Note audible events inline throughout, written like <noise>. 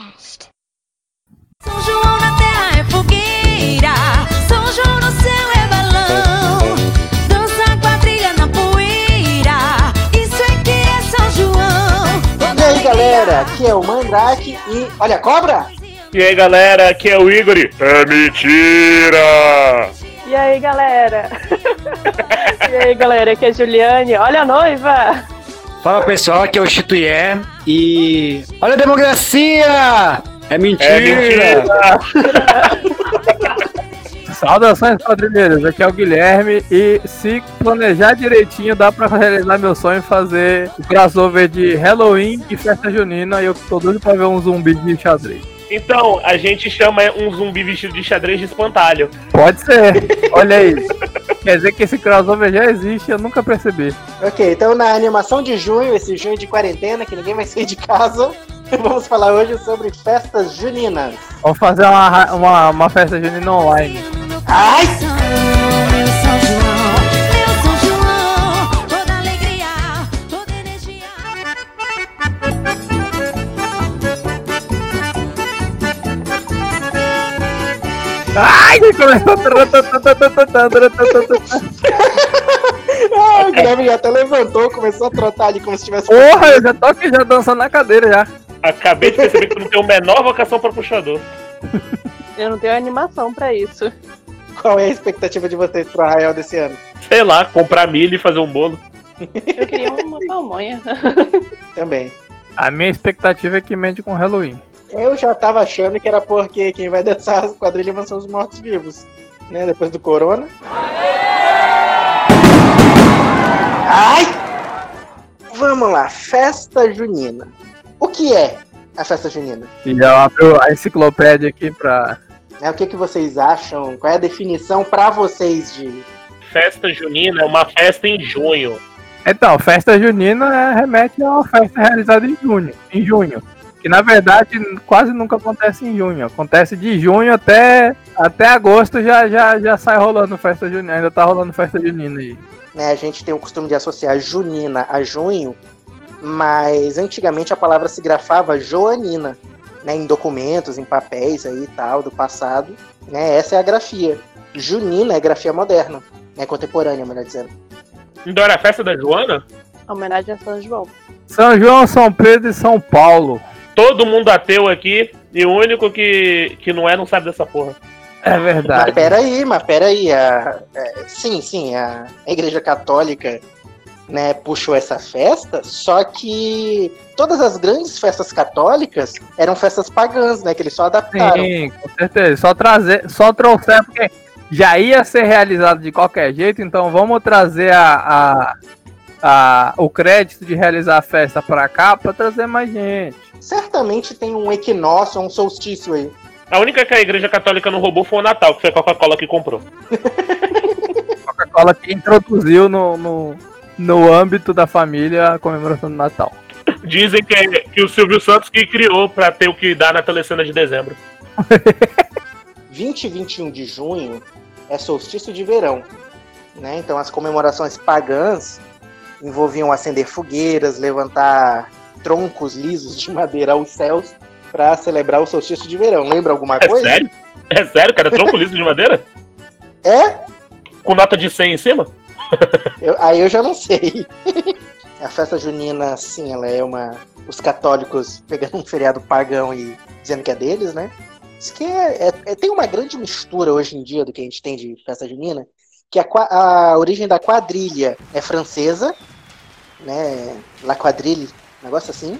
Podcast. São João na terra é fogueira, São João no céu é balão, dança quadrilha na poeira, isso é que é São João. E aí galera, aqui é o Mandrake e. Olha a cobra! E aí galera, aqui é o Igor. e- É mentira! E aí, galera? <laughs> e aí, galera? Aqui é a Juliane. Olha a noiva! Fala pessoal, aqui é o Chituié e. Olha a democracia! É mentira! É mentira! <laughs> Saudações quadrilheiros, aqui é o Guilherme e se planejar direitinho dá pra realizar meu sonho e fazer o crossover de Halloween e festa junina e eu tô doido pra ver um zumbi de xadrez. Então, a gente chama um zumbi vestido de xadrez de espantalho. Pode ser, olha aí. Quer dizer que esse crossover já existe, eu nunca percebi. Ok, então na animação de junho, esse junho de quarentena, que ninguém vai sair de casa, <laughs> vamos falar hoje sobre festas juninas. Vamos fazer uma, uma, uma festa junina online. Ai! Ai, <laughs> começou. Ah, o Guilherme já até levantou, começou a trotar ali como se tivesse. Porra, eu já tô aqui já dançando na cadeira já. Acabei de perceber que tu não tem a menor vocação pra puxador. Eu não tenho animação pra isso. Qual é a expectativa de vocês pro arraial desse ano? Sei lá, comprar milho e fazer um bolo. Eu queria uma pamonha. Também. A minha expectativa é que mende com Halloween. Eu já tava achando que era porque quem vai dançar as quadrilhas ser os mortos-vivos, né? Depois do corona. Ai! Vamos lá, festa junina. O que é a festa junina? E já abriu a enciclopédia aqui pra. Né, O que, que vocês acham? Qual é a definição pra vocês de. Festa junina é uma festa em junho. Então, festa junina é, remete a uma festa realizada em junho, em junho. Que na verdade quase nunca acontece em junho. Acontece de junho até, até agosto já, já, já sai rolando festa junina. Ainda tá rolando festa junina aí. Né, a gente tem o costume de associar junina a junho, mas antigamente a palavra se grafava joanina, né, em documentos, em papéis aí e tal, do passado. Né, essa é a grafia. Junina é grafia moderna, né, contemporânea, melhor dizendo. Então era a festa da Joana? Homenagem a São João. São João, São Pedro e São Paulo. Todo mundo ateu aqui e o único que, que não é não sabe dessa porra. É Mas verdade. peraí, mas peraí. A, é, sim, sim, a, a Igreja Católica né, puxou essa festa, só que todas as grandes festas católicas eram festas pagãs, né? Que eles só adaptaram. Sim, com certeza. Só trazer, só trouxer, porque já ia ser realizado de qualquer jeito, então vamos trazer a, a, a- o crédito de realizar a festa pra cá pra trazer mais gente. Certamente tem um equinócio, um solstício aí. A única que a igreja católica não roubou foi o Natal, que foi a Coca-Cola que comprou. <laughs> Coca-Cola que introduziu no, no, no âmbito da família a comemoração do Natal. Dizem que, é, que o Silvio Santos que criou pra ter o que dar na telecena de dezembro. <laughs> 20 e 21 de junho é solstício de verão. Né? Então as comemorações pagãs envolviam acender fogueiras, levantar troncos lisos de madeira aos céus para celebrar o solstício de verão. Lembra alguma É coisa? sério? É sério, cara? Tronco liso de madeira? É? Com nota de 100 em cima? Eu- aí eu já não sei. <laughs> A festa junina, sim, ela é uma. Os católicos pegando um feriado pagão e dizendo que é deles, né? Isso que é, é- é- tem uma grande mistura hoje em dia do que a gente tem de festa junina, que a, a origem da quadrilha é francesa, né? La negócio assim.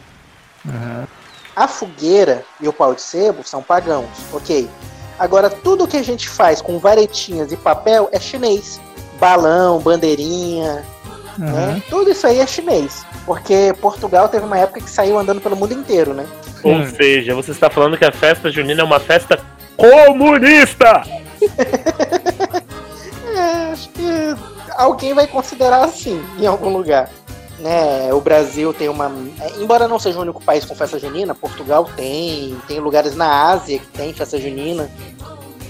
A fogueira e o pau de sebo são pagãos, ok. Agora, tudo que a gente faz com varetinhas e papel é chinês. Balão, bandeirinha, né? Tudo isso aí é chinês. Porque Portugal teve uma época que saiu andando pelo mundo inteiro, né? Ou seja, você está falando que a festa junina é uma festa comunista! <laughs> É, acho que alguém vai considerar assim, em algum lugar. Né, o Brasil tem uma. Embora não seja o único país com festa junina, Portugal tem, tem lugares na Ásia que tem festa junina.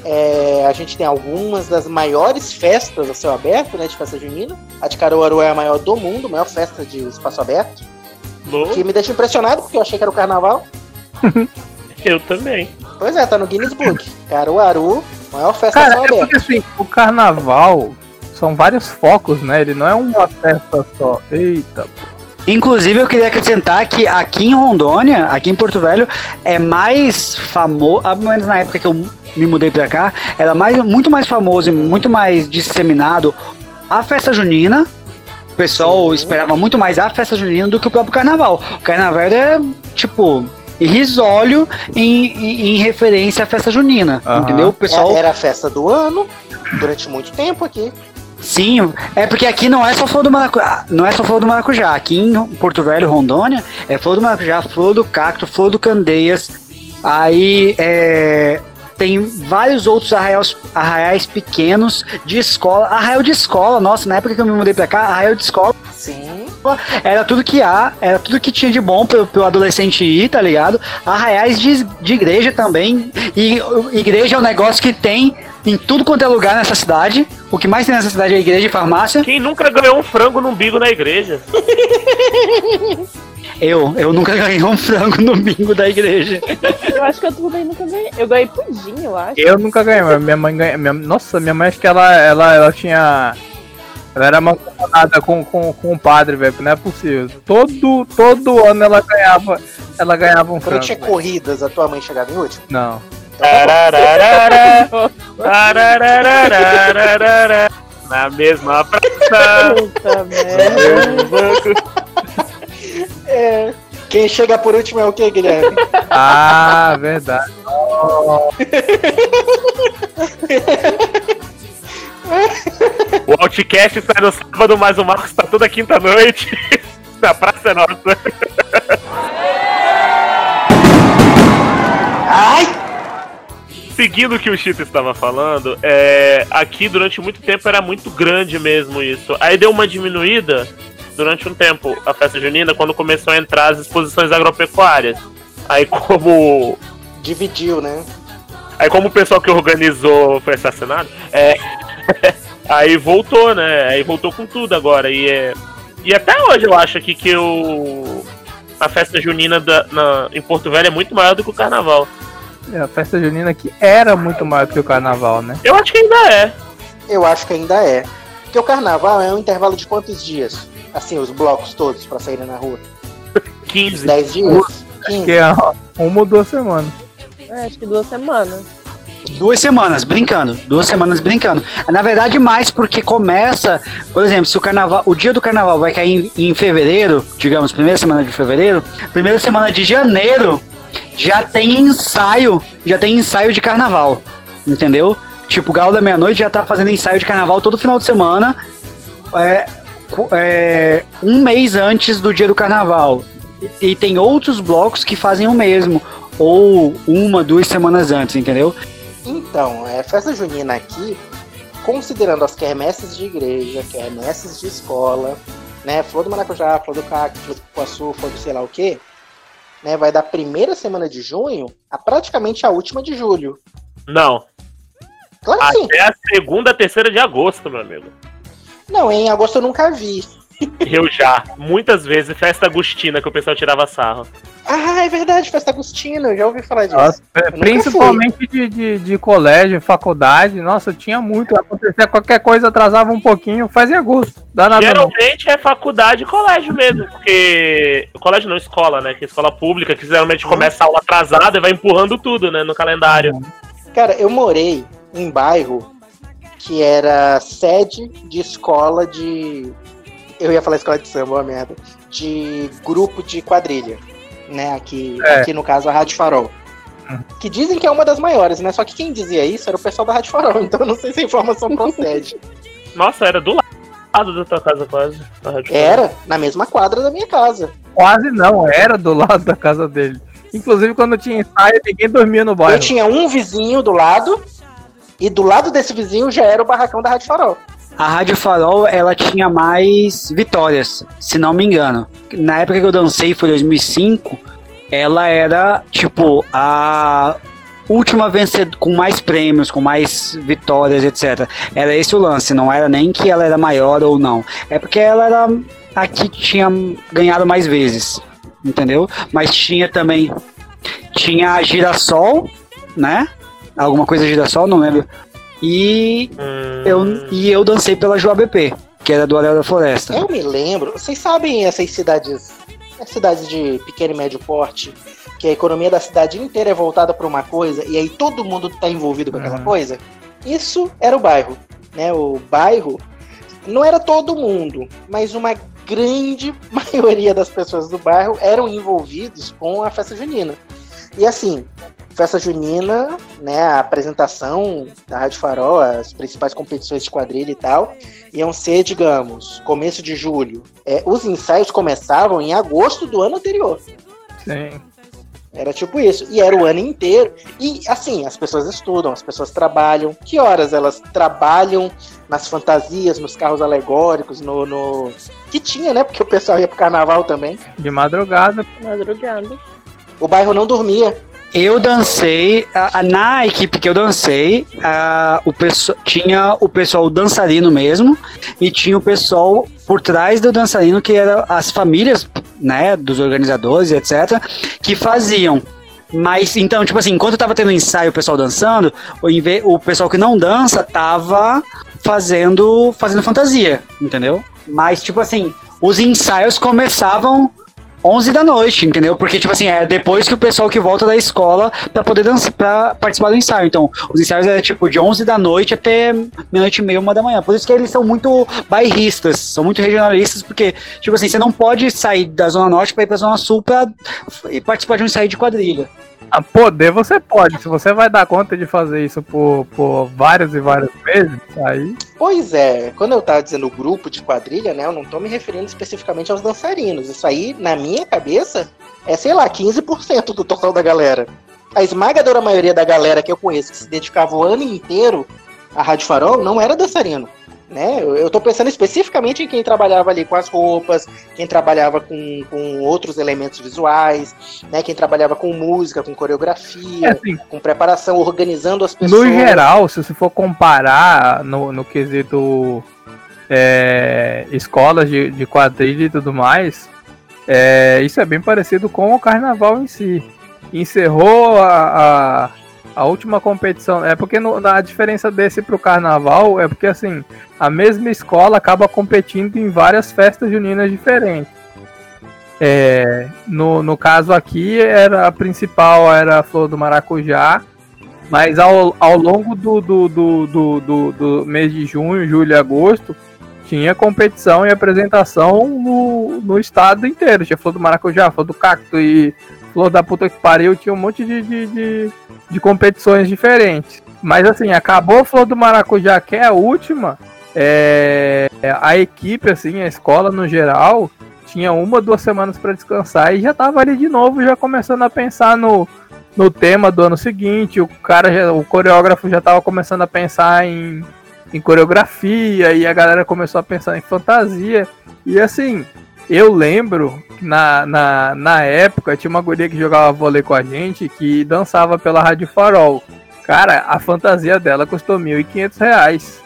É, a gente tem algumas das maiores festas a céu aberto, né, de festa junina. A de Caruaru é a maior do mundo, a maior festa de espaço aberto. Louco. Que me deixa impressionado, porque eu achei que era o carnaval. <laughs> Eu também. Pois é, tá no Guinness Book. Caruaru, maior festa Cara, céu é aberto. porque assim, o carnaval são vários focos, né? Ele não é uma festa só. Eita, Inclusive, eu queria acrescentar que aqui em Rondônia, aqui em Porto Velho, é mais famoso, pelo menos na época que eu me mudei pra cá, era mais, muito mais famoso e muito mais disseminado a festa junina. O pessoal Sim. esperava muito mais a festa junina do que o próprio carnaval. O carnaval é, tipo, irrisório em, em, em referência à festa junina, Aham. entendeu? O pessoal É, Era a festa do ano, durante muito tempo aqui. Sim, é porque aqui não é só flor do maracujá, não é só flor do maracujá. Aqui em Porto Velho, Rondônia, é flor do maracujá, flor do cacto, flor do candeias. Aí é, tem vários outros arraiais, arraiais pequenos de escola. Arraial de escola, nossa, na época que eu me mudei pra cá, arraial de escola Sim. era tudo que há, era tudo que tinha de bom pro, pro adolescente ir, tá ligado? Arraiais de, de igreja também. E igreja é um negócio que tem em tudo quanto é lugar nessa cidade. O que mais tem nessa cidade é igreja e farmácia. Quem nunca ganhou um frango no umbigo na igreja? <laughs> Eu, eu nunca ganhei um frango no bingo da igreja. <laughs> Eu acho que eu também nunca ganhei. Eu ganhei pudim, eu acho. eu nunca ganhei, mas minha mãe ganha. Minha, nossa, minha mãe acho que ela, ela, ela tinha. Ela era mancomunada com, com, com o padre, velho. Não é possível. Todo, todo ano ela ganhava. Ela ganhava um Quando frango. tinha velho. corridas, a tua mãe chegava em último? Não. Na mesma praça. Puta merda. É. Quem chega por último é o quê, Guilherme? Ah, verdade. O Outcast sai no sábado, mas o Marcos tá toda quinta-noite. Na praça é nossa. Seguindo o que o Chito estava falando, é, aqui durante muito tempo era muito grande mesmo isso. Aí deu uma diminuída durante um tempo a festa junina quando começou a entrar as exposições agropecuárias. Aí como Dividiu, né? Aí como o pessoal que organizou foi assassinado, é, <laughs> aí voltou, né? Aí voltou com tudo agora. E, é, e até hoje eu acho aqui que o, a festa junina da- na- em Porto Velho é muito maior do que o carnaval. É, A festa junina que era muito maior que o carnaval, né? Eu acho que ainda é. Eu acho que ainda é. Porque o carnaval é um intervalo de quantos dias? Assim, os blocos todos pra saírem na rua? 15. 10 dias? 15? Que é uma ou duas semanas. É, acho que duas semanas. Duas semanas, brincando. Duas semanas brincando. Na verdade, mais porque começa, por exemplo, se o carnaval, o dia do carnaval vai cair em, em fevereiro, digamos, primeira semana de fevereiro, primeira semana de janeiro já tem ensaio, já tem ensaio de carnaval, entendeu? Tipo, o Galo da Meia-Noite já tá fazendo ensaio de carnaval todo final de semana, é, é, um mês antes do dia do carnaval. E, e tem outros blocos que fazem o mesmo, ou uma, duas semanas antes, entendeu? Então, é, festa junina aqui, considerando as quermesses de igreja, quermesses de escola, né? Flor do maracujá, flor do cacto, flor do cupuaçu, flor do sei lá o quê, né? Vai da primeira semana de junho a praticamente a última de julho. Não. Claro que sim. Até a segunda, terceira de agosto, meu amigo. Não, em agosto eu nunca vi. <laughs> Eu já. Muitas vezes, festa agostina que o pessoal tirava sarro. Ah, é verdade, festa Agostina, eu já ouvi falar disso. Nossa, principalmente de, de, de colégio, faculdade, nossa, tinha muito. Acontecia qualquer coisa, atrasava um pouquinho, fazia gosto. Dá nada não. Geralmente é faculdade e colégio mesmo, porque. Colégio não, escola, né? Que é escola pública, que geralmente começa a aula atrasada e vai empurrando tudo, né? No calendário. Cara, eu morei em bairro que era sede de escola de. Eu ia falar escola de samba, uma merda. De grupo de quadrilha. Né? Aqui, É. aqui no caso a Rádio Farol. Que dizem que é uma das maiores, né? Só que quem dizia isso era o pessoal da Rádio Farol, <laughs> então eu não sei se a informação procede. Nossa, era do lado da tua casa quase. Era na mesma quadra da minha casa. Quase não, era do lado da casa dele. Inclusive, quando tinha ensaio, ninguém dormia no Eu bairro. tinha um vizinho do lado, e do lado desse vizinho já era o barracão da Rádio Farol. A Rádio Farol, ela tinha mais vitórias, se não me engano. Na época que eu dancei, foi 2005, ela era, tipo, a última vencedora, com mais prêmios, com mais vitórias, etc. Era esse o lance, não era nem que ela era maior ou não. É porque ela era a que tinha ganhado mais vezes, entendeu? Mas tinha também... tinha a Girassol, né? Alguma coisa Girassol, não lembro. E Hum, eu, e eu dancei pela JBP, que era do Areal da Floresta. Eu me lembro, vocês sabem essas cidades, as cidades de pequeno e médio porte, que a economia da cidade inteira é voltada para uma coisa e aí todo mundo tá envolvido com aquela Uhum. coisa? Isso era o bairro, né? O bairro não era todo mundo, mas uma grande <laughs> maioria das pessoas do bairro eram envolvidos com a festa junina. E assim, festa junina, né, a apresentação da Rádio Farol, as principais competições de quadrilha e tal, iam ser, digamos, começo de julho. É, os ensaios começavam em agosto do ano anterior. Sim. Era tipo isso. E era o ano inteiro. E assim, as pessoas estudam, as pessoas trabalham. Que horas elas trabalham nas fantasias, nos carros alegóricos, no. no... Que tinha, né? Porque o pessoal ia pro carnaval também. De madrugada. Madrugada. O bairro não dormia. Eu dancei, a- a- na equipe que eu dancei, a- o pessoal, tinha o pessoal dançarino mesmo, e tinha o pessoal por trás do dançarino, que eram as famílias, né, dos organizadores, etc., que faziam. Mas, então, tipo assim, enquanto tava tendo ensaio, o pessoal dançando, o, o pessoal que não dança tava fazendo, fazendo fantasia, entendeu? Mas, tipo assim, os ensaios começavam 11 da noite, entendeu? Porque, tipo assim, é depois que o pessoal que volta da escola pra poder dançar, pra participar do ensaio. Então, os ensaios é tipo de 11 da noite até meia-noite e meia, uma da manhã. Por isso que eles são muito bairristas, são muito regionalistas, porque, tipo assim, você não pode sair da Zona Norte pra ir pra Zona Sul pra participar de um ensaio de quadrilha. Ah, poder você pode. Se você vai dar conta de fazer isso por, por várias e várias vezes, aí. Pois é, quando eu tava dizendo grupo de quadrilha, né? Eu não tô me referindo especificamente aos dançarinos. Isso aí, na minha cabeça, é, sei lá, 15% do total da galera. A esmagadora maioria da galera que eu conheço, que se dedicava o ano inteiro à Rádio Farol, não era dançarino. Né? Eu, tô pensando especificamente em quem trabalhava ali com as roupas, quem trabalhava com, com outros elementos visuais, né? Quem trabalhava com música, com É coreografia, assim, com preparação, organizando as pessoas. no geral, se você for comparar no, no quesito é, escolas de, de quadrilha e tudo mais, é, isso é bem parecido com o carnaval em si. Encerrou a, a, a última competição. É porque no- a diferença desse pro carnaval é porque assim, a mesma escola acaba competindo em várias festas juninas diferentes. É, no, no caso aqui, era a principal era a Flor do Maracujá, mas ao, ao longo do, do, do, do, do, do mês de junho, julho e agosto, tinha competição e apresentação no, no estado inteiro. Tinha Flor do Maracujá, Flor do Cacto e Flor da puta que pariu, tinha um monte de, de, de, de competições diferentes. Mas assim, acabou Flor do Maracujá, que é a última, é, a equipe, assim, a escola no geral, tinha uma, duas semanas para descansar e já tava ali de novo, já começando a pensar no, no tema do ano seguinte. O cara, já, o coreógrafo já tava começando a pensar em, em coreografia e a galera começou a pensar em fantasia. E assim, eu lembro na, na, na época tinha uma guria que jogava vôlei com a gente que dançava pela Rádio Farol. Cara, a fantasia dela custou 1.500 reais.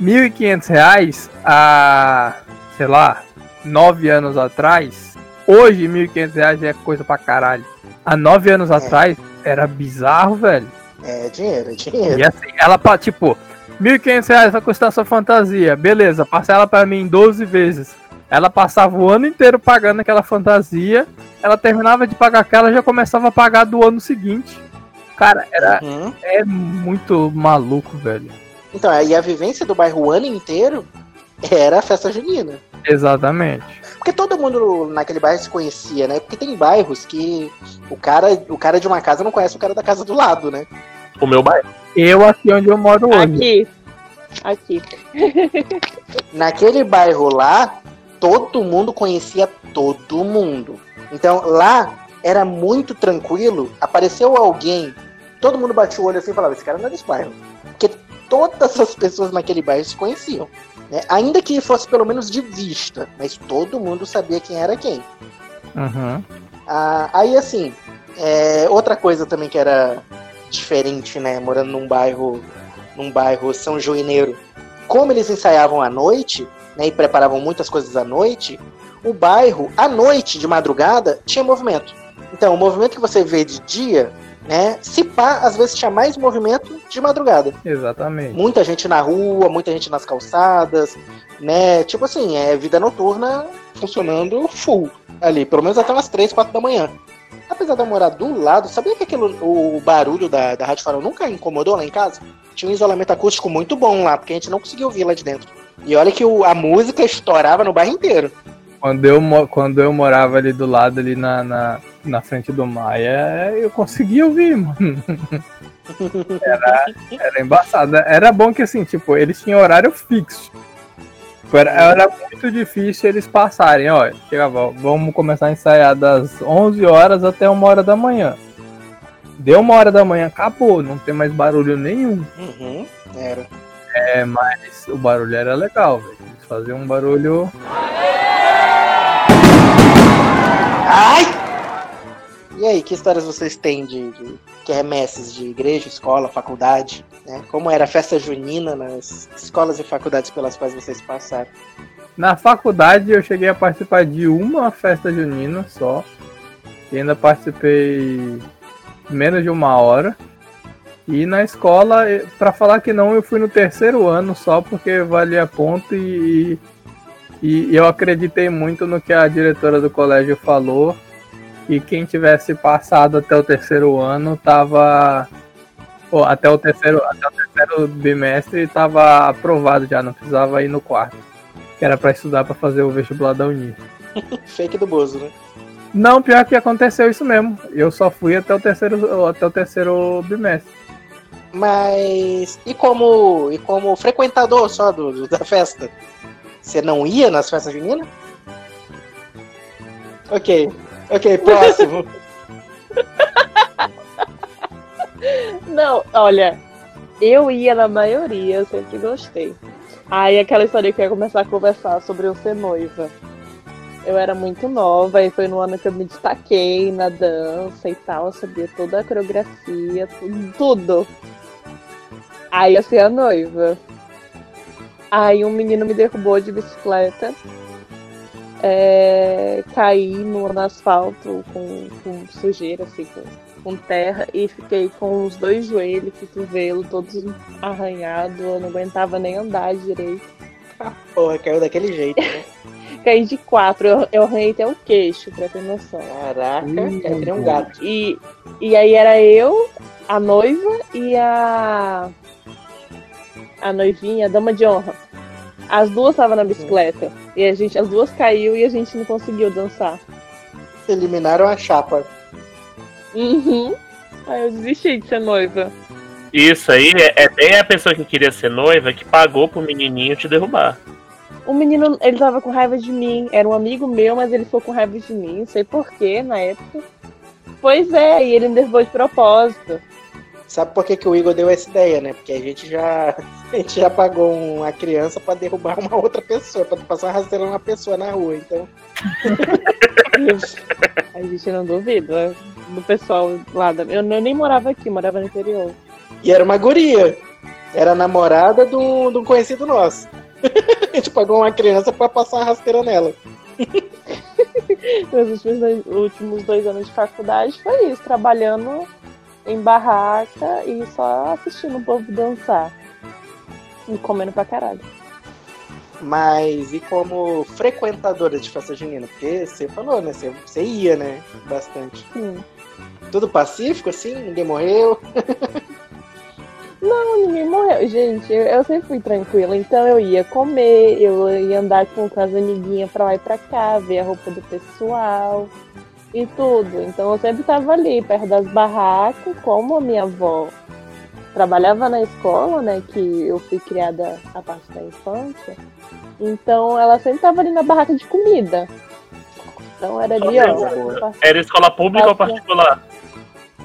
1.500 reais há, sei lá, nove anos atrás. Hoje, 1.500 reais é coisa pra caralho. Há nove anos atrás era bizarro, velho. É dinheiro, é dinheiro. E assim, ela, tipo, 1.500 reais vai custar sua fantasia. Beleza, passa ela pra mim em 12 vezes. Ela passava o ano inteiro pagando aquela fantasia. Ela terminava de pagar aquela já começava a pagar do ano seguinte. Cara, era, Uhum. é muito maluco, velho. Então, aí a vivência do bairro o ano inteiro era a festa junina. Exatamente. Porque todo mundo naquele bairro se conhecia, né? Porque tem bairros que o cara, o cara de uma casa não conhece o cara da casa do lado, né? O meu bairro. Eu aqui onde eu moro hoje. Aqui. Aqui. <laughs> Naquele bairro lá, todo mundo conhecia todo mundo. Então lá era muito tranquilo. Apareceu alguém, todo mundo batia o olho assim e falava: Esse cara não é desse bairro. Porque todas as pessoas naquele bairro se conheciam. né? Ainda que fosse pelo menos de vista, mas todo mundo sabia quem era quem. Uhum. Ah, aí assim, é, outra coisa também que era diferente, né? Morando num bairro, num bairro São Joineiro, como eles ensaiavam à noite, né? E preparavam muitas coisas à noite, o bairro, à noite, de madrugada, tinha movimento. Então, o movimento que você vê de dia, né? Se pá, às vezes tinha mais movimento de madrugada. Exatamente. Muita gente na rua, muita gente nas calçadas, né? Tipo assim, é vida noturna funcionando full ali, pelo menos até umas 3, 4 da manhã. Apesar de eu morar do lado, sabia que aquilo, o barulho da, da Rádio Farol nunca incomodou lá em casa? Tinha um isolamento acústico muito bom lá, porque a gente não conseguia ouvir lá de dentro. E olha que o- a música estourava no bairro inteiro. Quando eu, quando eu morava ali do lado, ali na, na, na frente do Maia, eu conseguia ouvir, mano. <laughs> Era, era embaçado. Era bom que, assim, tipo, eles tinham horário fixo. Tipo, Era, era muito difícil eles passarem, ó. Chegava, vamos começar a ensaiar das 11 horas até uma hora da manhã. Deu uma hora da manhã, acabou, não tem mais barulho nenhum. Uhum, era. É, mas o barulho era legal, velho. Eles faziam um barulho. Ai! E aí, que histórias vocês têm de, de quermesses de igreja, escola, faculdade? Né? Como era a festa junina nas escolas e faculdades pelas quais vocês passaram? Na faculdade eu cheguei a participar de uma festa junina só. E ainda participei menos de uma hora. E na escola, pra falar que não, eu fui no terceiro ano só porque valia ponto e, e eu acreditei muito no que a diretora do colégio falou. E quem tivesse passado até o terceiro ano tava. Ou até o terceiro, até o terceiro bimestre tava aprovado já, não precisava ir no quarto. Que era pra estudar pra fazer o vestibular da Uni. <laughs> Fake do Bozo, né? Não, pior que aconteceu isso mesmo. Eu só fui até o terceiro, até o terceiro bimestre. Mas e como e como frequentador só do, do- da festa? Você não ia nas festas juninas? Ok, ok, <laughs> próximo. <laughs> Não, olha, eu ia na maioria, eu sempre gostei. Aí aquela história que eu ia começar a conversar sobre eu ser noiva. Eu era muito nova e foi no ano que eu me destaquei na dança e tal, eu sabia toda a coreografia, tudo. tudo. Aí eu fui a noiva. Aí um menino me derrubou de bicicleta. É, caí no, no asfalto com, com sujeira, assim, com, com terra, e fiquei com os dois joelhos, cotovelo, todos arranhados, eu não aguentava nem andar direito. Porra, caiu daquele jeito, né? <laughs> Caí de quatro, eu, eu arranhei até o queixo, pra ter noção. Caraca, Hum, que nem um gato. E, e aí era eu, a noiva e a. A noivinha, a dama de honra. As duas estavam na bicicleta. E a gente, as duas caiu e a gente não conseguiu dançar. Eliminaram a chapa. Uhum. Aí eu desisti de ser noiva. Isso aí é, é bem a pessoa que queria ser noiva que pagou pro menininho te derrubar. O menino, ele tava com raiva de mim. Era um amigo meu, mas ele ficou com raiva de mim. Não sei porquê na época. Pois é, e ele me derrubou de propósito. Sabe por que, que o Igor deu essa ideia, né? Porque a gente já, <laughs> a gente já pagou uma criança pra derrubar uma outra pessoa, pra passar rasteirando uma pessoa na rua. Então, <laughs> A gente não duvida do pessoal lá da. Eu nem morava aqui, morava no interior. e era uma guria. Era namorada de um de um conhecido nosso. A gente pagou uma criança pra passar a rasteira nela. Meus últimos dois, últimos dois anos de faculdade foi isso, trabalhando em barraca e só assistindo o povo dançar. E comendo pra caralho. Mas e como frequentadora de festa junina? Porque você falou, né? Você, você ia, né? Bastante. Sim. Tudo pacífico, assim? Ninguém morreu? <laughs> Não, ninguém morreu. Gente, eu, eu sempre fui tranquila. Então eu ia comer, eu ia andar com, com as amiguinhas pra lá e pra cá, ver a roupa do pessoal e tudo. Então eu sempre tava ali, perto das barracas, como a minha avó trabalhava na escola, né? Que eu fui criada a parte da infância. Então ela sempre tava ali na barraca de comida. Então era ali, ó. Era escola pública ou particular?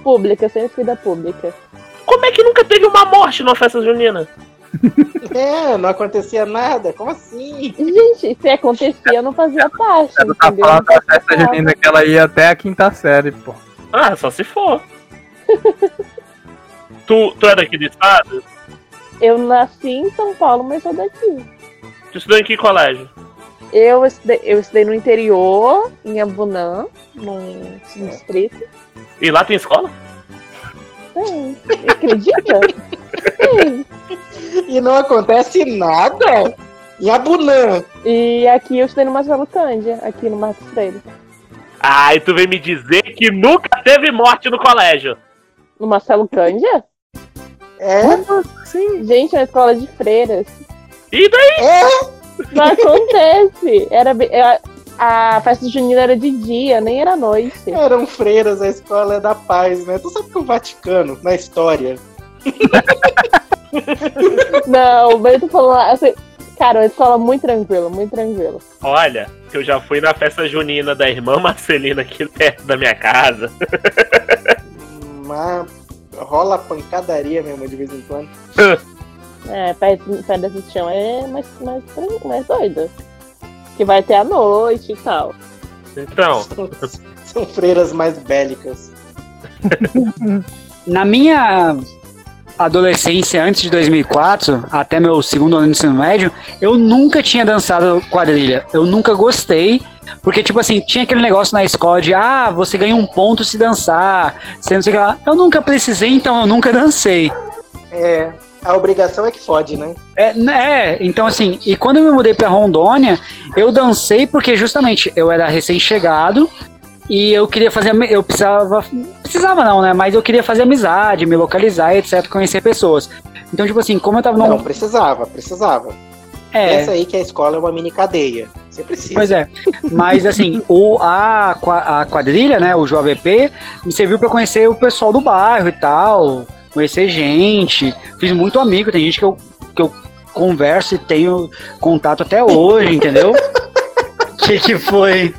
Pública, sempre fui da pública. Como é que nunca teve uma morte numa festa junina? É, não acontecia nada? Como assim? Gente, se acontecia, eu não fazia parte. Ela tá entendeu? falando da festa junina que ela ia até a quinta série, pô. Ah, só se for. <laughs> tu, tu é daqui do estado? Eu nasci em São Paulo, mas sou daqui. Tu estudou em que colégio? Eu estudei, eu estudei no interior, em Abunã, num distrito. E lá tem escola? Tem. Acredita? Tem. E não acontece nada em Abunã. E aqui eu estudei no Marcelo Cândia, aqui no Marcos Freire. Ah, e tu vem me dizer que nunca teve morte no colégio. No Marcelo Cândia? É, Sim. Gente, é uma escola de freiras. E daí? é. Não acontece. Era, bem- é, a festa junina era de dia, nem era noite. Eram freiras, a escola é da paz, né? Tu sabe que o Vaticano, na história, Não, o Bento falou assim, cara, uma escola muito tranquila, muito tranquila. Olha, eu já fui na festa junina da irmã Marcelina aqui perto da minha casa. <laughs> mas rola pancadaria mesmo de vez em quando. <laughs> É, perto, perto desse chão é mais, mais, mais doida. Que vai ter a noite e tal. Então, São, <laughs> são freiras mais bélicas. Na minha adolescência, antes de 2004, até meu segundo ano de ensino médio, eu nunca tinha dançado quadrilha. Eu nunca gostei. Porque, tipo assim, tinha aquele negócio na escola de, ah, você ganha um ponto se dançar, você não sei o que lá. Eu nunca precisei, então eu nunca dancei. É, a obrigação é que fode, né? É, né, então assim, e quando eu me mudei pra Rondônia, eu dancei porque justamente eu era recém-chegado e eu queria fazer, eu precisava, precisava não, né, mas eu queria fazer amizade, me localizar, etc, conhecer pessoas. Então, tipo assim, como eu tava Não, num... precisava, precisava. É, Pensa aí que a escola é uma mini cadeia. Você precisa. Pois é, mas assim, o, a, a quadrilha, né, o JVP, me serviu pra conhecer o pessoal do bairro e tal, conhecer gente, fiz muito amigo, tem gente que eu, que eu converso e tenho contato até hoje, entendeu? <laughs> que que foi?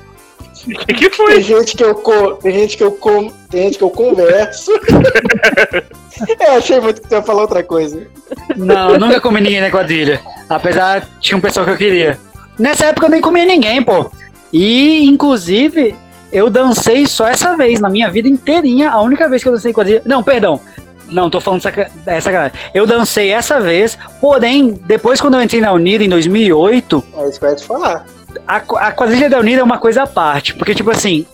o que, que Tem foi? gente que eu co... tem gente que eu com... tem gente que eu converso. <laughs> é, achei muito que tu ia falar outra coisa. Não, eu nunca comi ninguém na quadrilha, apesar tinha um pessoal que eu queria. Nessa época eu nem comia ninguém, pô. E, inclusive, eu dancei só essa vez, na minha vida inteirinha, a única vez que eu dancei quadrilha. Não, perdão. Não, tô falando saca... é sacanagem. Eu dancei essa vez, porém, depois quando eu entrei na Unida em 2008, É isso que eu ia te falar. a, a quadrilha da Unida é uma coisa à parte, porque, tipo assim,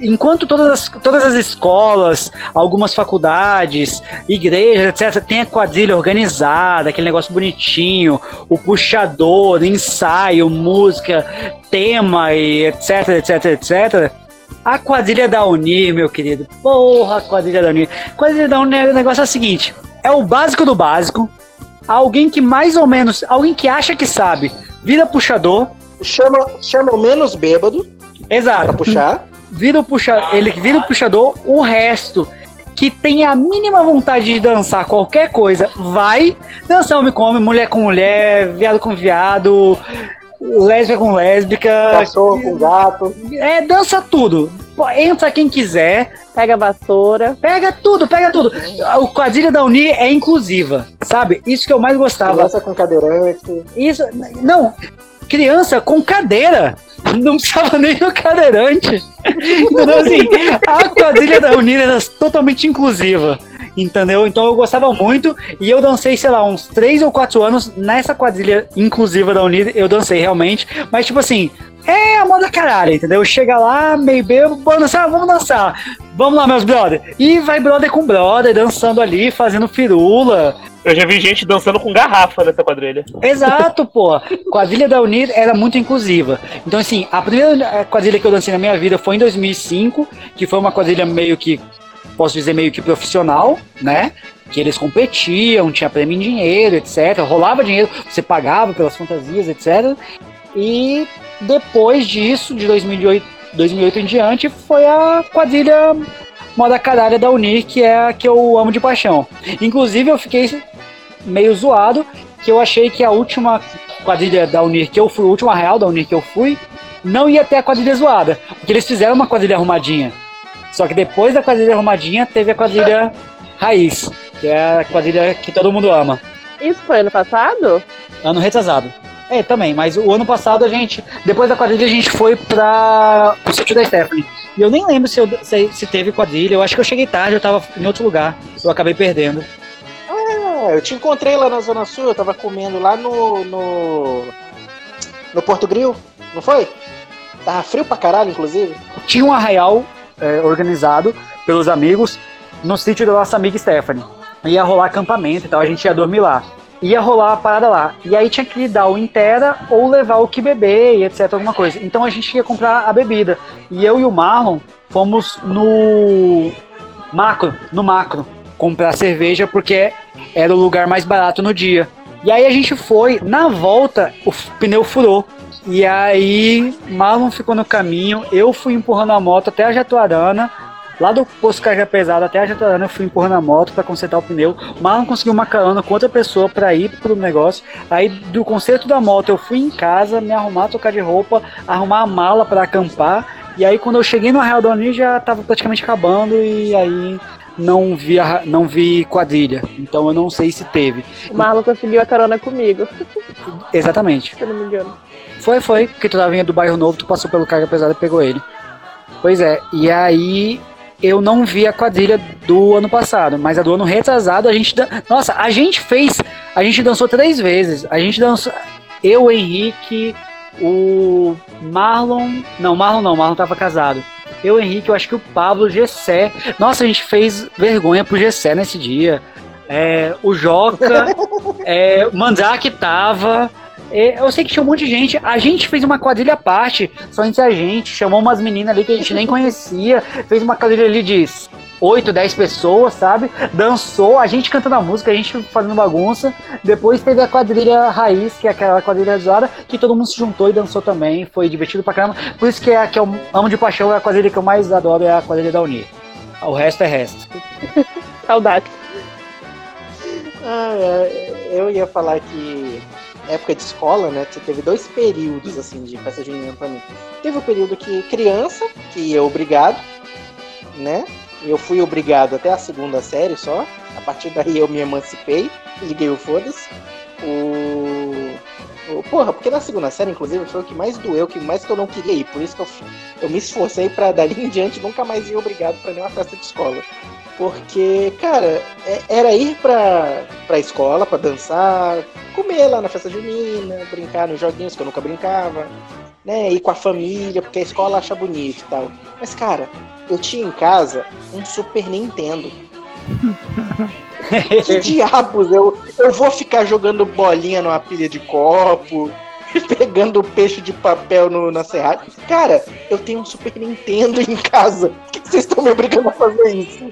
enquanto todas as, todas as escolas, algumas faculdades, igrejas, etc., tem a quadrilha organizada, aquele negócio bonitinho, o puxador, ensaio, música, tema e etc, etc, etc. A quadrilha da Unir, meu querido, porra, a quadrilha da Unir. A quadrilha da Unir, o negócio é o seguinte: é o básico do básico, alguém que mais ou menos, alguém que acha que sabe, vira puxador, Chama, chama o menos bêbado pra exato, puxar. vira o puxa, ele vira o puxador, o resto que tem a mínima vontade de dançar qualquer coisa, vai. Dançar homem com homem, mulher com mulher, viado com viado, lésbica com lésbica, Cachorro com gato. é, dança tudo. Entra quem quiser, Pega a vassoura. pega tudo, pega tudo. O quadrilha da Uni é inclusiva, sabe? Isso que eu mais gostava. Criança com cadeirante. Isso, não, criança com cadeira. Não precisava <laughs> nem do cadeirante. Então, assim, a quadrilha da Unida era totalmente inclusiva. Entendeu? Então eu gostava muito e eu dancei, sei lá, uns 3 ou 4 anos nessa quadrilha inclusiva da Unida. Eu dancei realmente, mas tipo assim, é a moda caralho, entendeu? Chega lá, meio bebo, vamos dançar, vamos dançar. Vamos lá, meus brother. E vai brother com brother, dançando ali, fazendo firula. Eu já vi gente dançando com garrafa nessa quadrilha. Exato, pô. Quadrilha da Unir era muito inclusiva. Então, assim, a primeira eh, quadrilha que eu dancei na minha vida foi em 2005, que foi uma quadrilha meio que, posso dizer, meio que profissional, né? Que eles competiam, tinha prêmio em dinheiro, etc. Rolava dinheiro, você pagava pelas fantasias, etc. E depois disso, de 2008, 2008 em diante, foi a quadrilha moda caralha da Unir, que é a que eu amo de paixão. Inclusive, eu fiquei meio zoado, que eu achei que a última quadrilha da Unir que eu fui, a última real da Unir que eu fui, não ia ter a quadrilha zoada. Porque eles fizeram uma quadrilha arrumadinha. Só que depois da quadrilha arrumadinha, teve a quadrilha raiz, que é a quadrilha que todo mundo ama. Isso foi ano passado? Ano retrasado. É, também, mas o ano passado a gente, depois da quadrilha, a gente foi pra o sítio da Stephanie. E eu nem lembro se, eu, se, se teve quadrilha, eu acho que eu cheguei tarde, eu tava em outro lugar. Eu acabei perdendo. É, eu te encontrei lá na Zona Sul, eu tava comendo lá no. no. no Porto Grill, Não foi? Tava frio pra caralho, inclusive. Tinha um arraial é, organizado pelos amigos no sítio da nossa amiga Stephanie. Ia rolar acampamento e tal, a gente ia dormir lá. Ia rolar a parada lá. E aí tinha que dar o inteira ou levar o que beber e etc, alguma coisa. Então a gente ia comprar a bebida. E eu e o Marlon fomos no macro, no macro, comprar cerveja porque era o lugar mais barato no dia. E aí a gente foi, na volta o pneu furou. E aí Marlon ficou no caminho, eu fui empurrando a moto até a Jatuarana. Lá do posto Caixa Pesado até a Jatuarana eu fui empurrando a moto para consertar o pneu. Marlon conseguiu uma carona com outra pessoa para ir pro negócio. Aí do conserto da moto eu fui em casa, me arrumar, trocar de roupa, arrumar a mala para acampar. E aí quando eu cheguei no Arraial do Anil já tava praticamente acabando e aí não vi, a- não vi quadrilha. Então eu não sei se teve. O Marlon conseguiu a carona comigo, <laughs> Exatamente. se eu não me engano. Foi, foi, porque tu tava vindo do bairro novo, tu passou pelo carga pesada e pegou ele. Pois é, e aí eu não vi a quadrilha do ano passado, mas a do ano retrasado a gente. dan- Nossa, a gente fez. A gente dançou três vezes. A gente dançou. Eu, o Henrique, o Marlon. Não, Marlon não, Marlon tava casado. Eu, Henrique, eu acho que o Pablo, o Gessé. Nossa, a gente fez vergonha pro Gessé nesse dia. É, o Joca, <laughs> é, o Mandrake tava. É, eu sei que tinha um monte de gente. A gente fez uma quadrilha à parte, só entre a gente. Chamou umas meninas ali que a gente nem conhecia. Fez uma quadrilha ali de 8, 10 pessoas, sabe? Dançou, a gente cantando a música, a gente fazendo bagunça. Depois teve a quadrilha raiz, que é aquela quadrilha zoada, que todo mundo se juntou e dançou também. Foi divertido pra caramba. Por isso que é a que eu amo de paixão, é a quadrilha que eu mais adoro, é a quadrilha da Unir. O resto é resto. <laughs> Saudade. Ah, é, eu ia falar que época de escola, né? Você teve dois períodos assim de festa junina pra mim. Teve o período que criança, que ia obrigado, né? Eu fui obrigado até a segunda série só. A partir daí eu me emancipei, liguei o foda-se. O... o- Porra, porque na segunda série, inclusive, foi o que mais doeu, que mais que eu não queria ir. Por isso que eu, eu me esforcei pra dali em diante nunca mais ir obrigado pra nenhuma festa de escola. Porque, cara, é- era ir pra, pra escola pra dançar, comer lá na festa junina, brincar nos joguinhos que eu nunca brincava, né? Ir com a família, porque a escola acha bonito e tal. Mas, cara, eu tinha em casa um Super Nintendo. <laughs> que diabos? Eu, eu vou ficar jogando bolinha numa pilha de copo, <laughs> pegando peixe de papel no, na serragem. Cara, eu tenho um Super Nintendo em casa. Por que que vocês estão me obrigando a fazer isso?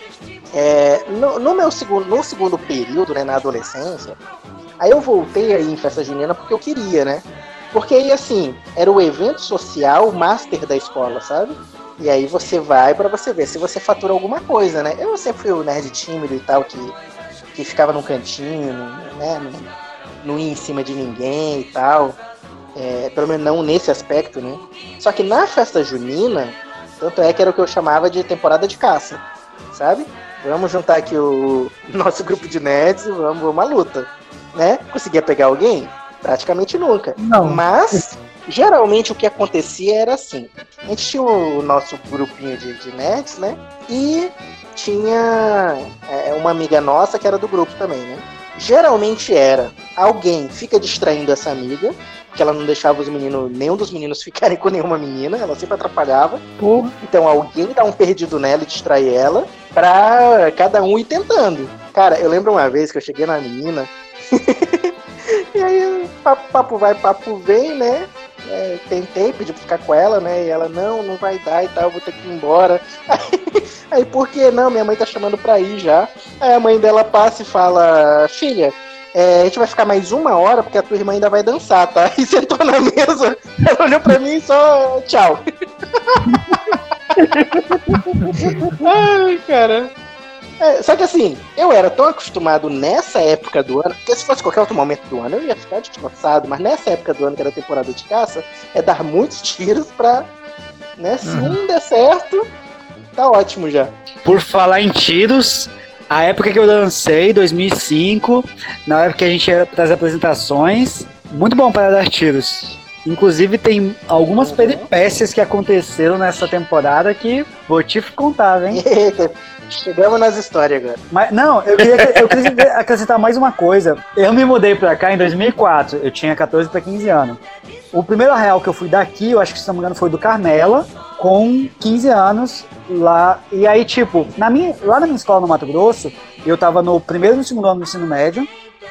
É, no, no meu segundo, no segundo período, né, na adolescência, aí eu voltei aí em festa junina porque eu queria, né? Porque aí, assim, era o evento social master da escola, sabe? E aí você vai pra você ver se você fatura alguma coisa, né? Eu sempre fui o nerd tímido e tal, que, que ficava num cantinho, né? Não, não ia em cima de ninguém e tal. É, pelo menos não nesse aspecto, né? Só que na festa junina, tanto é que era o que eu chamava de temporada de caça, sabe? Vamos juntar aqui o nosso grupo de nerds e vamos uma luta, né? Conseguia pegar alguém? Praticamente nunca. Não. Mas, geralmente o que acontecia era assim: a gente tinha o nosso grupinho de, de nerds, né? E tinha é, uma amiga nossa que era do grupo também, né? Geralmente era alguém fica distraindo essa amiga, que ela não deixava os meninos, nenhum dos meninos <laughs> ficarem com nenhuma menina, ela sempre atrapalhava. Porra. Então alguém dá um perdido nela e distrai ela, pra cada um ir tentando. Cara, eu lembro uma vez que eu cheguei na menina, <laughs> e aí papo, papo vai, papo vem, né? É, tentei, pedi pra ficar com ela, né? E ela, não, não vai dar e tal, vou ter que ir embora. <laughs> Aí, aí por que não? Minha mãe tá chamando pra ir já. Aí a mãe dela passa e fala, filha, é, a gente vai ficar mais uma hora porque a tua irmã ainda vai dançar, tá? <laughs> E sentou na mesa, ela olhou pra mim e só tchau. <laughs> Ai, cara. É, só que assim, eu era tão acostumado nessa época do ano, porque se fosse qualquer outro momento do ano eu ia ficar descansado, mas nessa época do ano, que era a temporada de caça, é dar muitos tiros pra. Né, se um der certo, tá ótimo já. Por falar em tiros, a época que eu lancei, 2005, na época que a gente ia das apresentações, muito bom para dar tiros. Inclusive tem algumas Uhum. peripécias que aconteceram nessa temporada que vou te contar, hein? <laughs> Chegamos nas histórias agora. Mas não, eu queria, eu queria acrescentar mais uma coisa. Eu me mudei pra cá em 2004, eu tinha 14 para 15 anos. O primeiro arraial que eu fui daqui, eu acho que se não me engano foi do Carmela, com 15 anos lá. E aí, tipo, na minha, lá na minha escola no Mato Grosso, eu tava no primeiro e no segundo ano do ensino médio.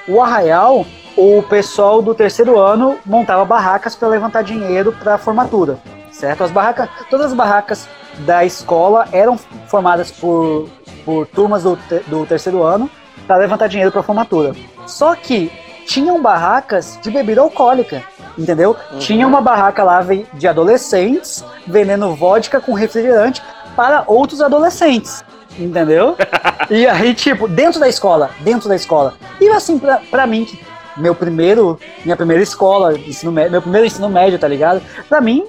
O arraial, o pessoal do terceiro ano montava barracas para levantar dinheiro para formatura, certo? As barracas, todas as barracas da escola eram formadas por, por turmas do, do terceiro ano para levantar dinheiro para formatura. Só que tinham barracas de bebida alcoólica, entendeu? Tinha uma barraca lá de adolescentes vendendo vodka com refrigerante para outros adolescentes, entendeu? <laughs> e aí, tipo, dentro da escola, dentro da escola. E assim, pra, pra mim, que meu primeiro, minha primeira escola, ensino médio, meu primeiro ensino médio, tá ligado? Pra mim,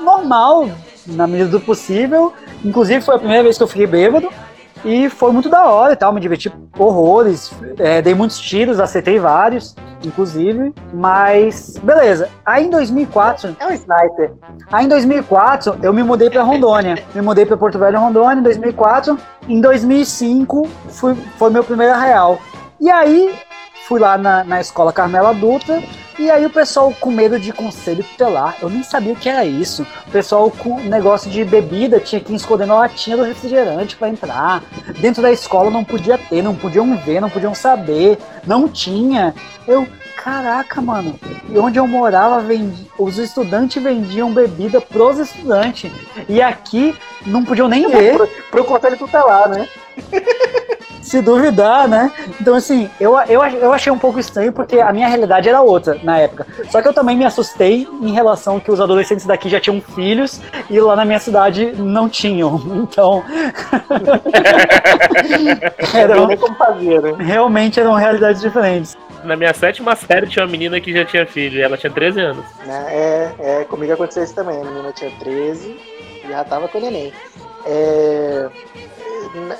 normal, na medida do possível. Inclusive, foi a primeira vez que eu fiquei bêbado. E foi muito da hora e tal, me diverti horrores. É, dei muitos tiros, acertei vários, inclusive. Mas, beleza. Aí em 2004, É um sniper. Aí em 2004 eu me mudei para Rondônia. <laughs> Me mudei para Porto Velho, Rondônia, em 2004. Em 2005 fui, foi meu primeiro arraial. E aí fui lá na, na escola Carmela Dutra. E aí o pessoal com medo de conselho tutelar. Eu nem sabia o que era isso. O pessoal com negócio de bebida tinha que esconder na latinha do refrigerante para entrar. Dentro da escola não podia ter, não podiam ver, não podiam saber. Não tinha. Eu, caraca, mano. E onde eu morava, vendi... os estudantes vendiam bebida pros estudantes. E aqui não podiam nem ver, Pro, pro conselho tutelar, né? <laughs> se duvidar, né? Então, assim, eu, eu, eu achei um pouco estranho porque a minha realidade era outra na época. Só que eu também me assustei em relação que os adolescentes daqui já tinham filhos e lá na minha cidade não tinham. <laughs> Então. <laughs> Eram, como fazer, né? realmente eram realidades diferentes. Na minha sétima série tinha uma menina que já tinha filho, e ela tinha 13 anos. Né? É, é, comigo aconteceu isso também. A menina tinha 13 e já tava com o neném. É,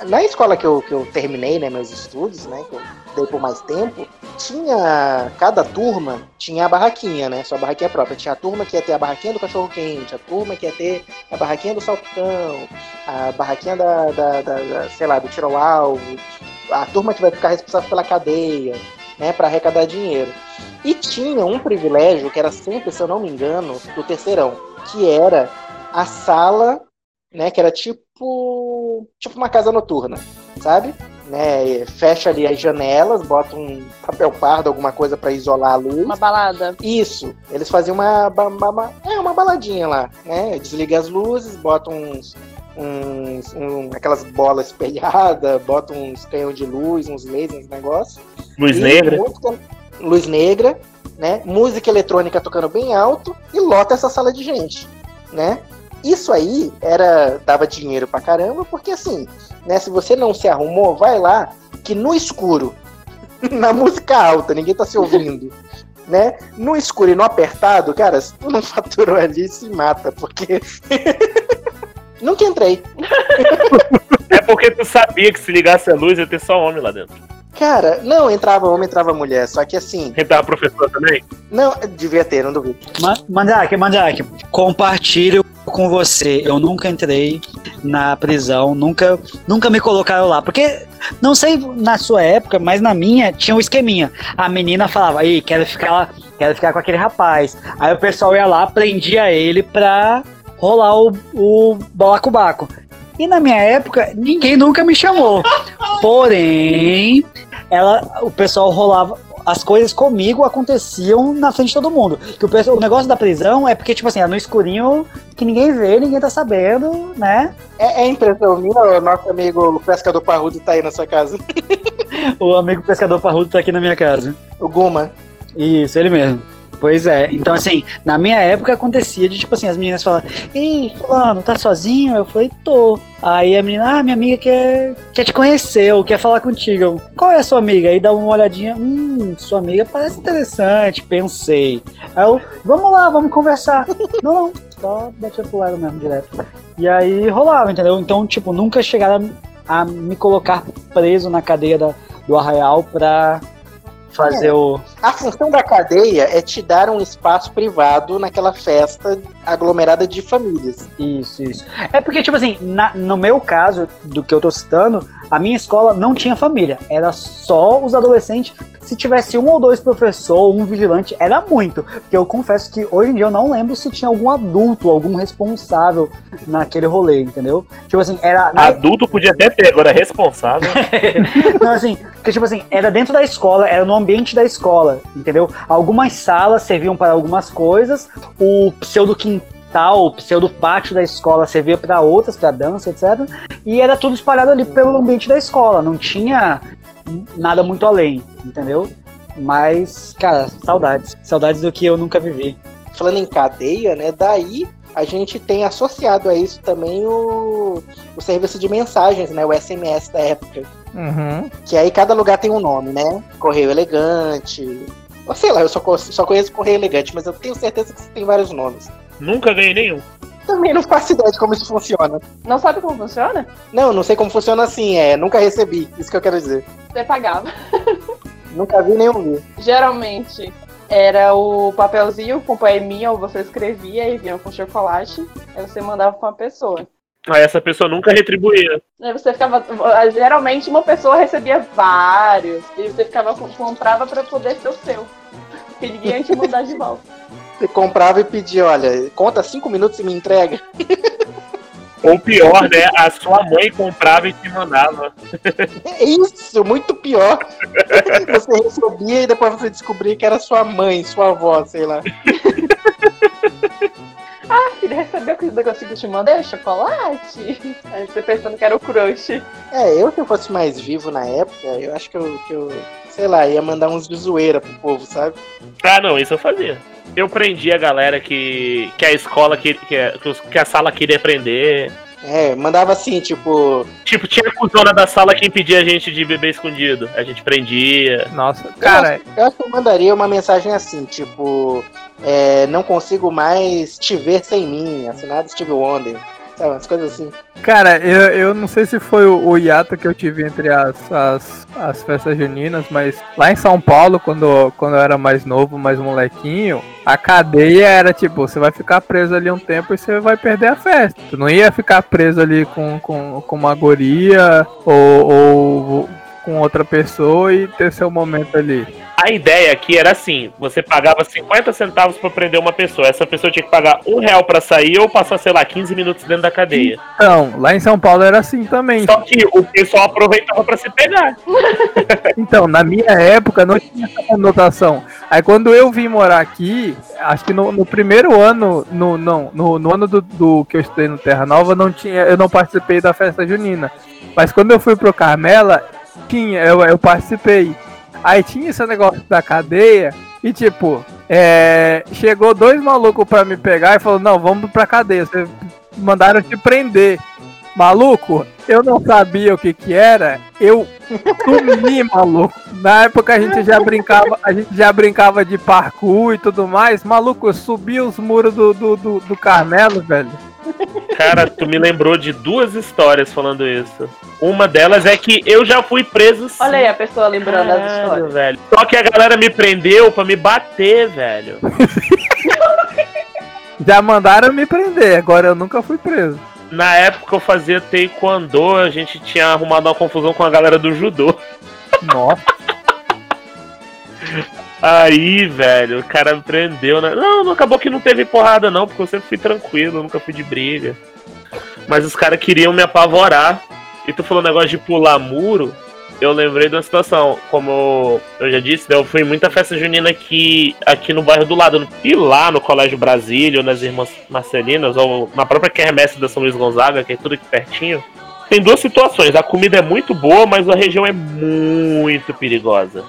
na- escola que eu, que eu terminei né, meus estudos, né, que eu dei por mais tempo, tinha. Cada turma tinha a barraquinha, né? Sua barraquinha própria. Tinha a turma que ia ter a barraquinha do cachorro quente, a turma que ia ter a barraquinha do salpicão, a barraquinha da, da, da- da, sei lá, do tiro alvo, a turma que vai ficar responsável pela cadeia, né, para arrecadar dinheiro. E tinha um privilégio que era sempre, se eu não me engano, do terceirão, que era a sala, né, que era tipo tipo uma casa noturna, sabe? Né, fecha ali as janelas, bota um papel pardo, alguma coisa para isolar a luz. Uma balada. Isso, eles faziam uma, ba- ba- é, uma baladinha lá, né? Desliga as luzes, bota uns, uns um- aquelas bolas espelhadas, bota uns canhão de luz, uns lasers, uns negócios. Luz E negra. música- luz negra, né? Música eletrônica tocando bem alto e lota essa sala de gente, né? Isso aí era dava dinheiro pra caramba, porque assim, né, se você não se arrumou, vai lá que no escuro, <laughs> na música alta, ninguém tá se ouvindo, <laughs> né? No escuro e no apertado, cara, se tu não faturou ali, se mata, porque <laughs> nunca entrei. <laughs> É porque tu sabia que se ligasse a luz ia ter só homem lá dentro. Cara, não entrava homem, entrava mulher, só que assim, Entrava professor também? não, devia ter, não duvido. Ma- Mandrake, Mandrake, compartilho com você. Eu nunca entrei na prisão, nunca, nunca me colocaram lá. Porque, não sei na sua época, mas na minha tinha um esqueminha. A menina falava, aí, quero ficar lá, quero ficar com aquele rapaz. Aí o pessoal ia lá, prendia ele pra rolar o, o balacobaco. E na minha época, ninguém nunca me chamou. <laughs> Porém, ela, o pessoal rolava. As coisas comigo aconteciam na frente de todo mundo. Que o, pessoal- o negócio da prisão é porque, tipo assim, é no escurinho que ninguém vê, ninguém tá sabendo, né? É, é impressão minha, o nosso amigo pescador parrudo tá aí na sua casa. <laughs> O amigo pescador parrudo tá aqui na minha casa. O Guma. Isso, ele mesmo. Pois é. Então, assim, na minha época acontecia de, tipo assim, as meninas falavam, Ei, fulano, tá sozinho? Eu falei, tô. Aí a menina, ah, minha amiga quer, quer te conhecer, ou quer falar contigo. Qual é a sua amiga? Aí dá uma olhadinha, hum, sua amiga parece interessante, pensei. Aí eu, vamos lá, vamos conversar. <laughs> não, não, só batia pro lado mesmo, direto. E aí rolava, entendeu? Então, tipo, nunca chegaram a, a me colocar preso na cadeia da- do arraial pra fazer o. A função da cadeia é te dar um espaço privado naquela festa aglomerada de famílias. Isso, isso. É porque, tipo assim, na- no meu caso, do que eu tô citando, a minha escola não tinha família. Era só os adolescentes. Se tivesse um ou dois professor, um vigilante, era muito. Porque eu confesso que hoje em dia eu não lembro se tinha algum adulto, algum responsável naquele rolê, entendeu? Tipo assim, era. Adulto podia até ter, agora responsável. <laughs> Não, assim, porque, tipo assim, era dentro da escola, era no ambiente da escola, entendeu? Algumas salas serviam para algumas coisas, o pseudo quintal, o pseudo pátio da escola servia para outras, para dança, etc. E era tudo espalhado ali pelo ambiente da escola, não tinha nada muito além, entendeu? Mas, cara, saudades. Saudades do que eu nunca vivi. Falando em cadeia, né? Daí a gente tem associado a isso também o, o serviço de mensagens, né? O SMS da época. Uhum. Que aí cada lugar tem um nome, né? Correio Elegante. Ou sei lá, eu só, só conheço Correio Elegante, mas eu tenho certeza que tem vários nomes. Nunca ganhei nenhum. Também não faço ideia de como isso funciona. Não sabe como funciona? Não, não sei como funciona assim, é. Nunca recebi, isso que eu quero dizer. Você pagava. Nunca vi ouvi. Geralmente era o papelzinho com poeminha, ou você escrevia e vinha com chocolate. Aí você mandava pra uma pessoa. Aí essa pessoa nunca retribuía. Aí você ficava. Geralmente uma pessoa recebia vários. E você ficava comprava pra poder ser o seu. Porque <laughs> ninguém ia te mandar de volta. Você comprava e pedia, olha, conta cinco minutos e me entrega. <laughs> Ou pior, né? A sua mãe comprava e te mandava. É isso, muito pior. <laughs> Você recebia e depois você descobria que era sua mãe, sua avó, sei lá. <laughs> Ah, filha, recebeu o negócio que eu te mandei? Chocolate? Aí você pensando que era o crush. É, eu se eu fosse mais vivo na época, eu acho que eu, que eu sei lá, ia mandar uns de zoeira pro povo, sabe? Ah, não, isso eu fazia. Eu prendia a galera que, que a escola, que, que, a- que a sala queria prender. É, mandava assim, tipo, Tipo, tinha a cuzona da sala que impedia a gente de beber escondido. A gente prendia. Nossa, cara, eu acho que eu mandaria uma mensagem assim, tipo, é, não consigo mais te ver sem mim, assinado Steve Wonder, sabe, umas coisas assim. cara, eu, eu não sei se foi o, o hiato que eu tive entre as, as, as festas juninas, mas lá em São Paulo, quando, quando eu era mais novo, mais molequinho, a cadeia era tipo, você vai ficar preso ali um tempo e você vai perder a festa. Tu não ia ficar preso ali com, com, com uma guria ou, ou com outra pessoa e ter seu momento ali. A ideia aqui era assim: você pagava 50 centavos pra prender uma pessoa. Essa pessoa tinha que pagar um real pra sair ou passar, sei lá, 15 minutos dentro da cadeia. Então, lá em São Paulo era assim também. Só que o pessoal aproveitava pra se pegar. <laughs> Então, na minha época não tinha essa conotação. Aí quando eu vim morar aqui, acho que no, no primeiro ano, no, não, no, no ano do, do que eu estudei no Terra Nova, não tinha, eu não participei da festa junina. Mas quando eu fui pro Carmela, tinha, eu, eu participei. Aí tinha esse negócio da cadeia e tipo, é, chegou dois malucos pra me pegar e falou, não, vamos pra cadeia. Vocês mandaram te prender. Maluco, eu não sabia o que que era. Eu sumi, <laughs> maluco. Na época a gente já brincava, a gente já brincava de parkour e tudo mais. Maluco, eu subi os muros do, do, do, do Carmelo, velho. Cara, tu me lembrou de duas histórias falando isso. Uma delas é que eu já fui preso sim. Olha aí a pessoa lembrando das Caralho, histórias. velho. Só que a galera me prendeu pra me bater, velho. <laughs> Já mandaram me prender, agora eu nunca fui preso. Na época eu fazia taekwondo, a gente tinha arrumado uma confusão com a galera do judô. Nossa. <laughs> Aí, velho, o cara me prendeu, né? Não, acabou que não teve porrada, não, porque eu sempre fui tranquilo, nunca fui de briga. Mas os caras queriam me apavorar. E tu falou um negócio de pular muro. Eu lembrei de uma situação, como eu já disse, né, eu fui em muita festa junina aqui, aqui no bairro do lado. E lá no Colégio Brasília, ou nas Irmãs Marcelinas, ou na própria Quermesse da São Luís Gonzaga, que é tudo aqui pertinho. Tem duas situações. A comida é muito boa, mas a região é muito perigosa.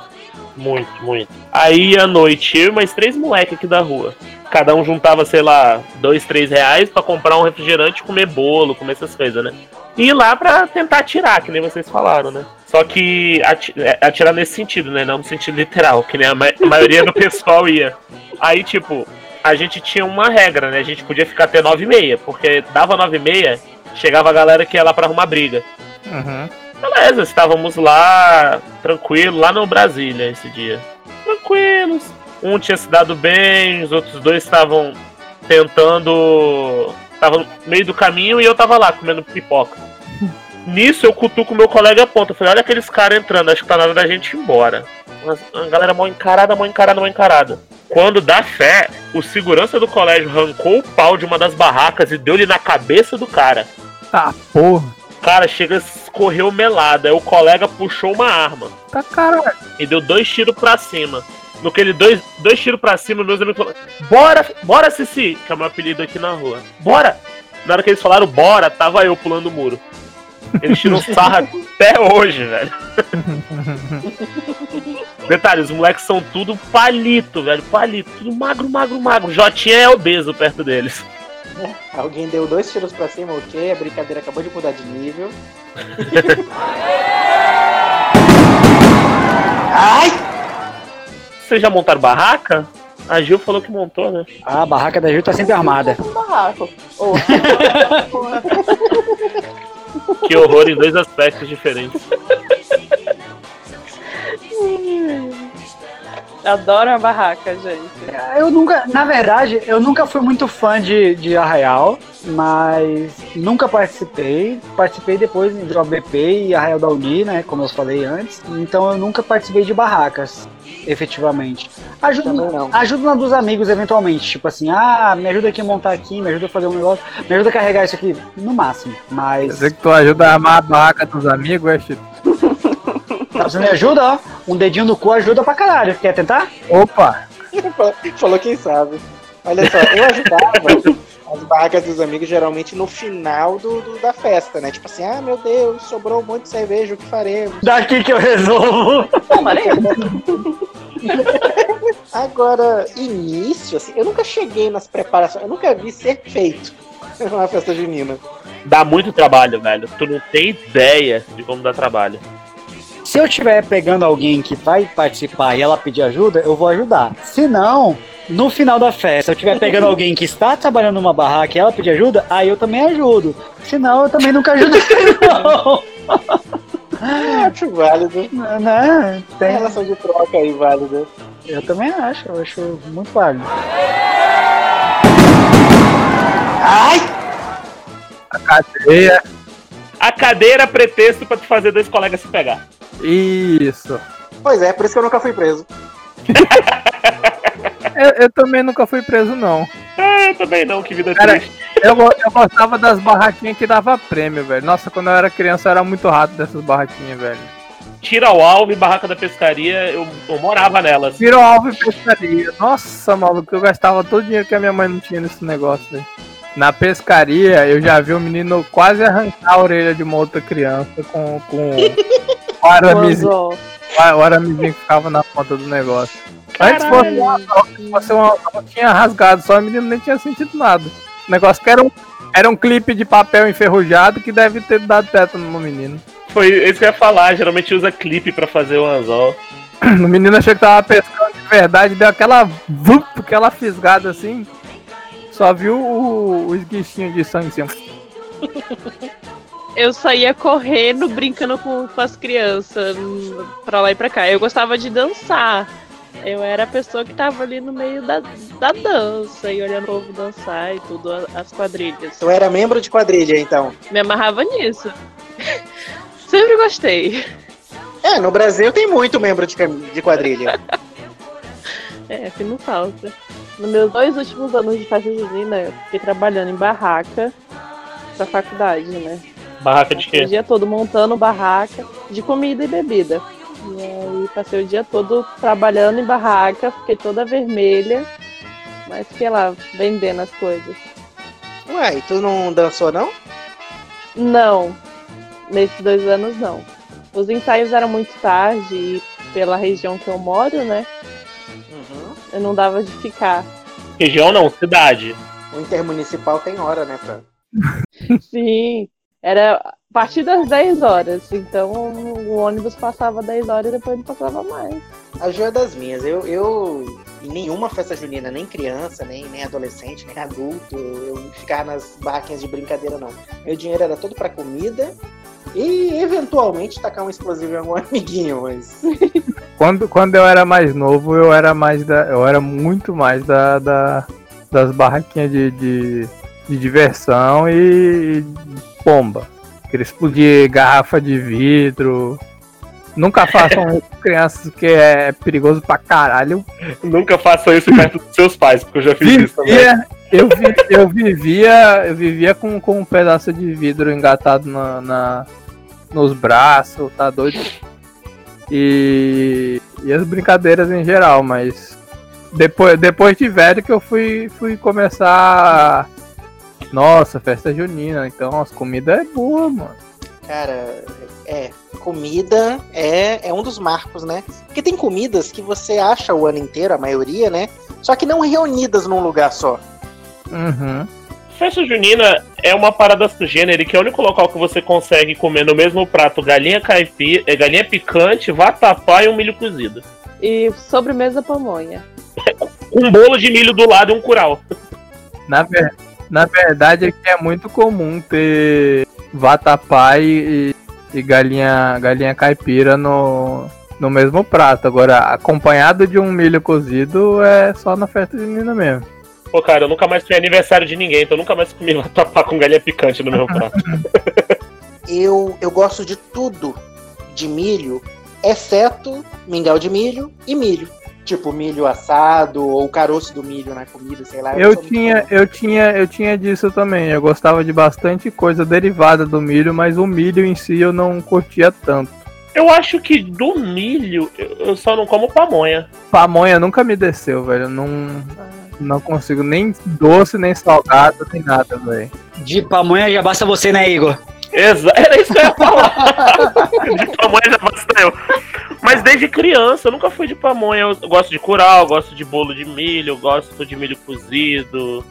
Muito, muito. Aí à noite, eu e mais três moleques aqui da rua. Cada um juntava, sei lá, dois, três reais pra comprar um refrigerante, comer bolo, comer essas coisas, né? E ir lá pra tentar atirar, que nem vocês falaram, né? Só que é, atirar nesse sentido, né? Não no sentido literal, que nem a, ma- a maioria do pessoal ia. Aí, tipo, a gente tinha uma regra, né? A gente podia ficar até nove e meia, porque dava nove e meia, chegava a galera que ia lá pra arrumar briga. Uhum. Beleza, estávamos lá, tranquilo, lá no Brasília esse dia. Tranquilos. Um tinha se dado bem, os outros dois estavam tentando. Estavam no meio do caminho e eu tava lá comendo pipoca. <laughs> Nisso eu cutuco meu colega a ponta. Eu falei, olha aqueles caras entrando, acho que tá na hora da gente ir embora. Uma galera mal encarada, mal encarada, mal encarada. Quando dá fé, o segurança do colégio arrancou o pau de uma das barracas e deu-lhe na cabeça do cara. Tá, porra. Cara, chega, correu melada. Aí o colega puxou uma arma Tá caralho. e deu dois tiros pra cima. No que ele dois, dois tiros pra cima, meus amigos falaram: Bora, bora, Cici! Que é o meu apelido aqui na rua. Bora! Na hora que eles falaram bora, tava eu pulando o muro. Eles tiram sarra <laughs> até hoje, velho. Detalhe, os moleques são tudo palito, velho. Palito. Tudo magro, magro, magro. Jotinha é obeso perto deles. <laughs> Alguém deu dois tiros pra cima, ok? A brincadeira acabou de mudar de nível. <laughs> Ai! Vocês já montaram barraca? A Gil falou que montou, né? A barraca da Gil tá sempre armada. Um barraco. <laughs> Que horror em dois aspectos diferentes. Adoro a barraca, gente. Eu nunca, na verdade, eu nunca fui muito fã de, de Arraial, mas nunca participei. Participei depois de OBP e Arraial da Uni, né? Como eu falei antes. Então eu nunca participei de barracas, efetivamente. Não. ajudo na dos amigos, eventualmente. Tipo assim, ah, me ajuda aqui a montar aqui, me ajuda a fazer um negócio, me ajuda a carregar isso aqui, no máximo. Mas. Quer dizer que tu ajuda a armar a barraca dos amigos, é, Chico? Tá, você me ajuda, ó. Um dedinho no cu ajuda pra caralho. Quer tentar? Opa! <laughs> Falou quem sabe. Olha só, eu ajudava <laughs> as barracas dos amigos geralmente no final do, do- da festa, né? Tipo assim, ah, meu Deus, sobrou um monte de cerveja, o que faremos? Daqui que eu resolvo. <laughs> Agora, início, assim, eu nunca cheguei nas preparações, eu nunca vi ser feito uma festa junina. Dá muito trabalho, velho. Tu não tem ideia de como dá trabalho. Se eu estiver pegando alguém que vai participar e ela pedir ajuda, eu vou ajudar. Se não, no final da festa, se eu estiver pegando <laughs> alguém que está trabalhando numa barraca e ela pedir ajuda, aí eu também ajudo. Se não, eu também nunca ajudo. <laughs> não. Acho válido. Né? Tem Tem, relação de troca aí válida. eu também acho, eu acho muito válido. Ai! A cadeia. A cadeira é pretexto pra tu fazer dois colegas se pegar. Isso. Pois é, por isso que eu nunca fui preso. <laughs> Eu, eu também nunca fui preso, não. Ah, eu também não, que vida Cara, triste. Eu, eu gostava das barraquinhas que dava prêmio, velho. Nossa, quando eu era criança eu era muito rato dessas barraquinhas, velho. Tira o alvo e barraca da pescaria, eu, eu morava nelas. Virou alvo e pescaria. Nossa, maluco, eu gastava todo o dinheiro que a minha mãe não tinha nesse negócio, velho. Na pescaria, eu já vi o menino quase arrancar a orelha de uma outra criança com, com <laughs> o aramezinho, Quando- o ficava na ponta do negócio. Antes fosse um anzol, se fosse um anzol, tinha rasgado, só o menino nem tinha sentido nada. O negócio que era um, era um clipe de papel enferrujado que deve ter dado tétano no menino. Foi isso que eu ia falar, geralmente usa clipe pra fazer o anzol. <clears throat> O menino achou que tava pescando de verdade, deu aquela vup, aquela fisgada assim. Só viu o, o esguichinho de sangue assim. <laughs> Eu saía correndo, brincando com, com as crianças, hum, pra lá e pra cá. Eu gostava de dançar. Eu era a pessoa que tava ali no meio da, da dança e olhando o povo dançar e tudo, as quadrilhas. Tu era membro de quadrilha, então. Me amarrava nisso. <laughs> Sempre gostei. É, no Brasil tem muito membro de, de quadrilha. <laughs> É, que não falta. Nos meus dois últimos anos de festa junina, eu fiquei trabalhando em barraca pra faculdade, né? Barraca de O quê? dia todo montando barraca de comida e bebida. E aí passei o dia todo trabalhando em barraca, fiquei toda vermelha, mas fiquei lá vendendo as coisas. Ué, e tu não dançou, não? Não, nesses dois anos não. Os ensaios eram muito tarde e pela região que eu moro, né? Uhum. Eu não dava de ficar. Região não, cidade. O intermunicipal tem hora, né, pra... <laughs> Sim, era A partir das 10 horas. Então o ônibus passava 10 horas e depois não passava mais. A Ju é das minhas. Eu, eu em nenhuma festa junina, nem criança, nem, nem adolescente, nem adulto, eu ficava nas barraquinhas de brincadeira, não. Meu dinheiro era todo pra comida e eventualmente tacar um explosivo em algum <laughs> amiguinho, mas. Quando, quando eu era mais novo, eu era mais da. Eu era muito mais da, da das barraquinhas de, de, de diversão e bomba. Queria explodir garrafa de vidro. Nunca façam <laughs> isso com crianças que é perigoso pra caralho. Nunca faça isso perto dos seus pais, porque eu já fiz isso também. Vivia, eu, vi- eu vivia, eu vivia com, com um pedaço de vidro engatado na, na- nos braços, tá doido? E, e as brincadeiras em geral, mas depois, depois de velho que eu fui, fui começar. Nossa, festa junina, então as comidas é boa, mano. Cara, é. Comida é, é um dos marcos, né? Porque tem comidas que você acha o ano inteiro, a maioria, né? Só que não reunidas num lugar só. Uhum. Festa junina é uma parada gênero que é o único local que você consegue comer no mesmo prato galinha caipira, é, galinha picante, vatapá e um milho cozido. E sobremesa pamonha. Um bolo de milho do lado e um curau. Na, ver- na verdade é que é muito comum ter vatapá e, e galinha, galinha caipira no, no mesmo prato. Agora, acompanhado de um milho cozido é só na festa junina mesmo. Pô, cara, eu nunca mais fui aniversário de ninguém, então eu nunca mais comi vatapá com galinha picante no meu <laughs> prato. Eu, eu gosto de tudo de milho, exceto mingau de milho e milho. Tipo, milho assado ou o caroço do milho na comida, sei lá. Eu muito tinha, eu tinha, eu tinha disso também. Eu gostava de bastante coisa derivada do milho, mas o milho em si eu não curtia tanto. Eu acho que do milho, eu eu só não como pamonha. Pamonha nunca me desceu, velho. Eu Não, não consigo nem doce, nem salgado, nem nada, velho. De pamonha já basta você, né, Igor? Exa <laughs> era isso que eu ia falar. <laughs> de pamonha já basta eu. Mas desde criança, eu nunca fui de pamonha. Eu gosto de curau, gosto de bolo de milho, gosto de milho cozido.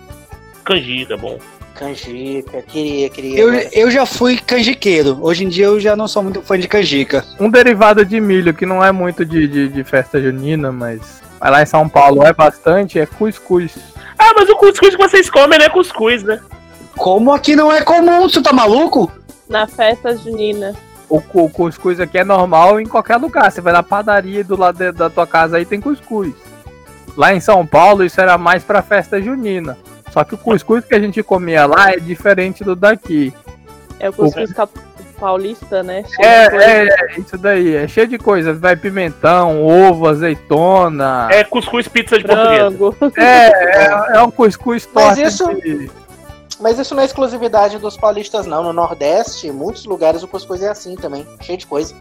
Canjica, é bom. Canjica, queria, queria. Eu, mas- eu já fui canjiqueiro. Hoje em dia eu já não sou muito fã de canjica. Um derivado de milho que não é muito de, de, de festa junina, mas mas lá em São Paulo é bastante, é cuscuz. Ah, mas o cuscuz que vocês comem não é cuscuz, né? Como aqui não é comum, você tá maluco? Na festa junina. O, o cuscuz aqui é normal em qualquer lugar. Você vai na padaria do lado de- da tua casa aí tem cuscuz. Lá em São Paulo isso era mais pra festa junina. Só que o cuscuz que a gente comia lá é diferente do daqui. É o cuscuz cap- paulista, né? Cheio de É, coisa. é, é, isso daí. É cheio de coisa. Vai pimentão, ovo, azeitona. É cuscuz pizza de português. frango. É, <laughs> é, é um cuscuz Mas torto isso- de- Mas isso não é exclusividade dos paulistas, não. No Nordeste, em muitos lugares o cuscuz é assim também, cheio de coisa.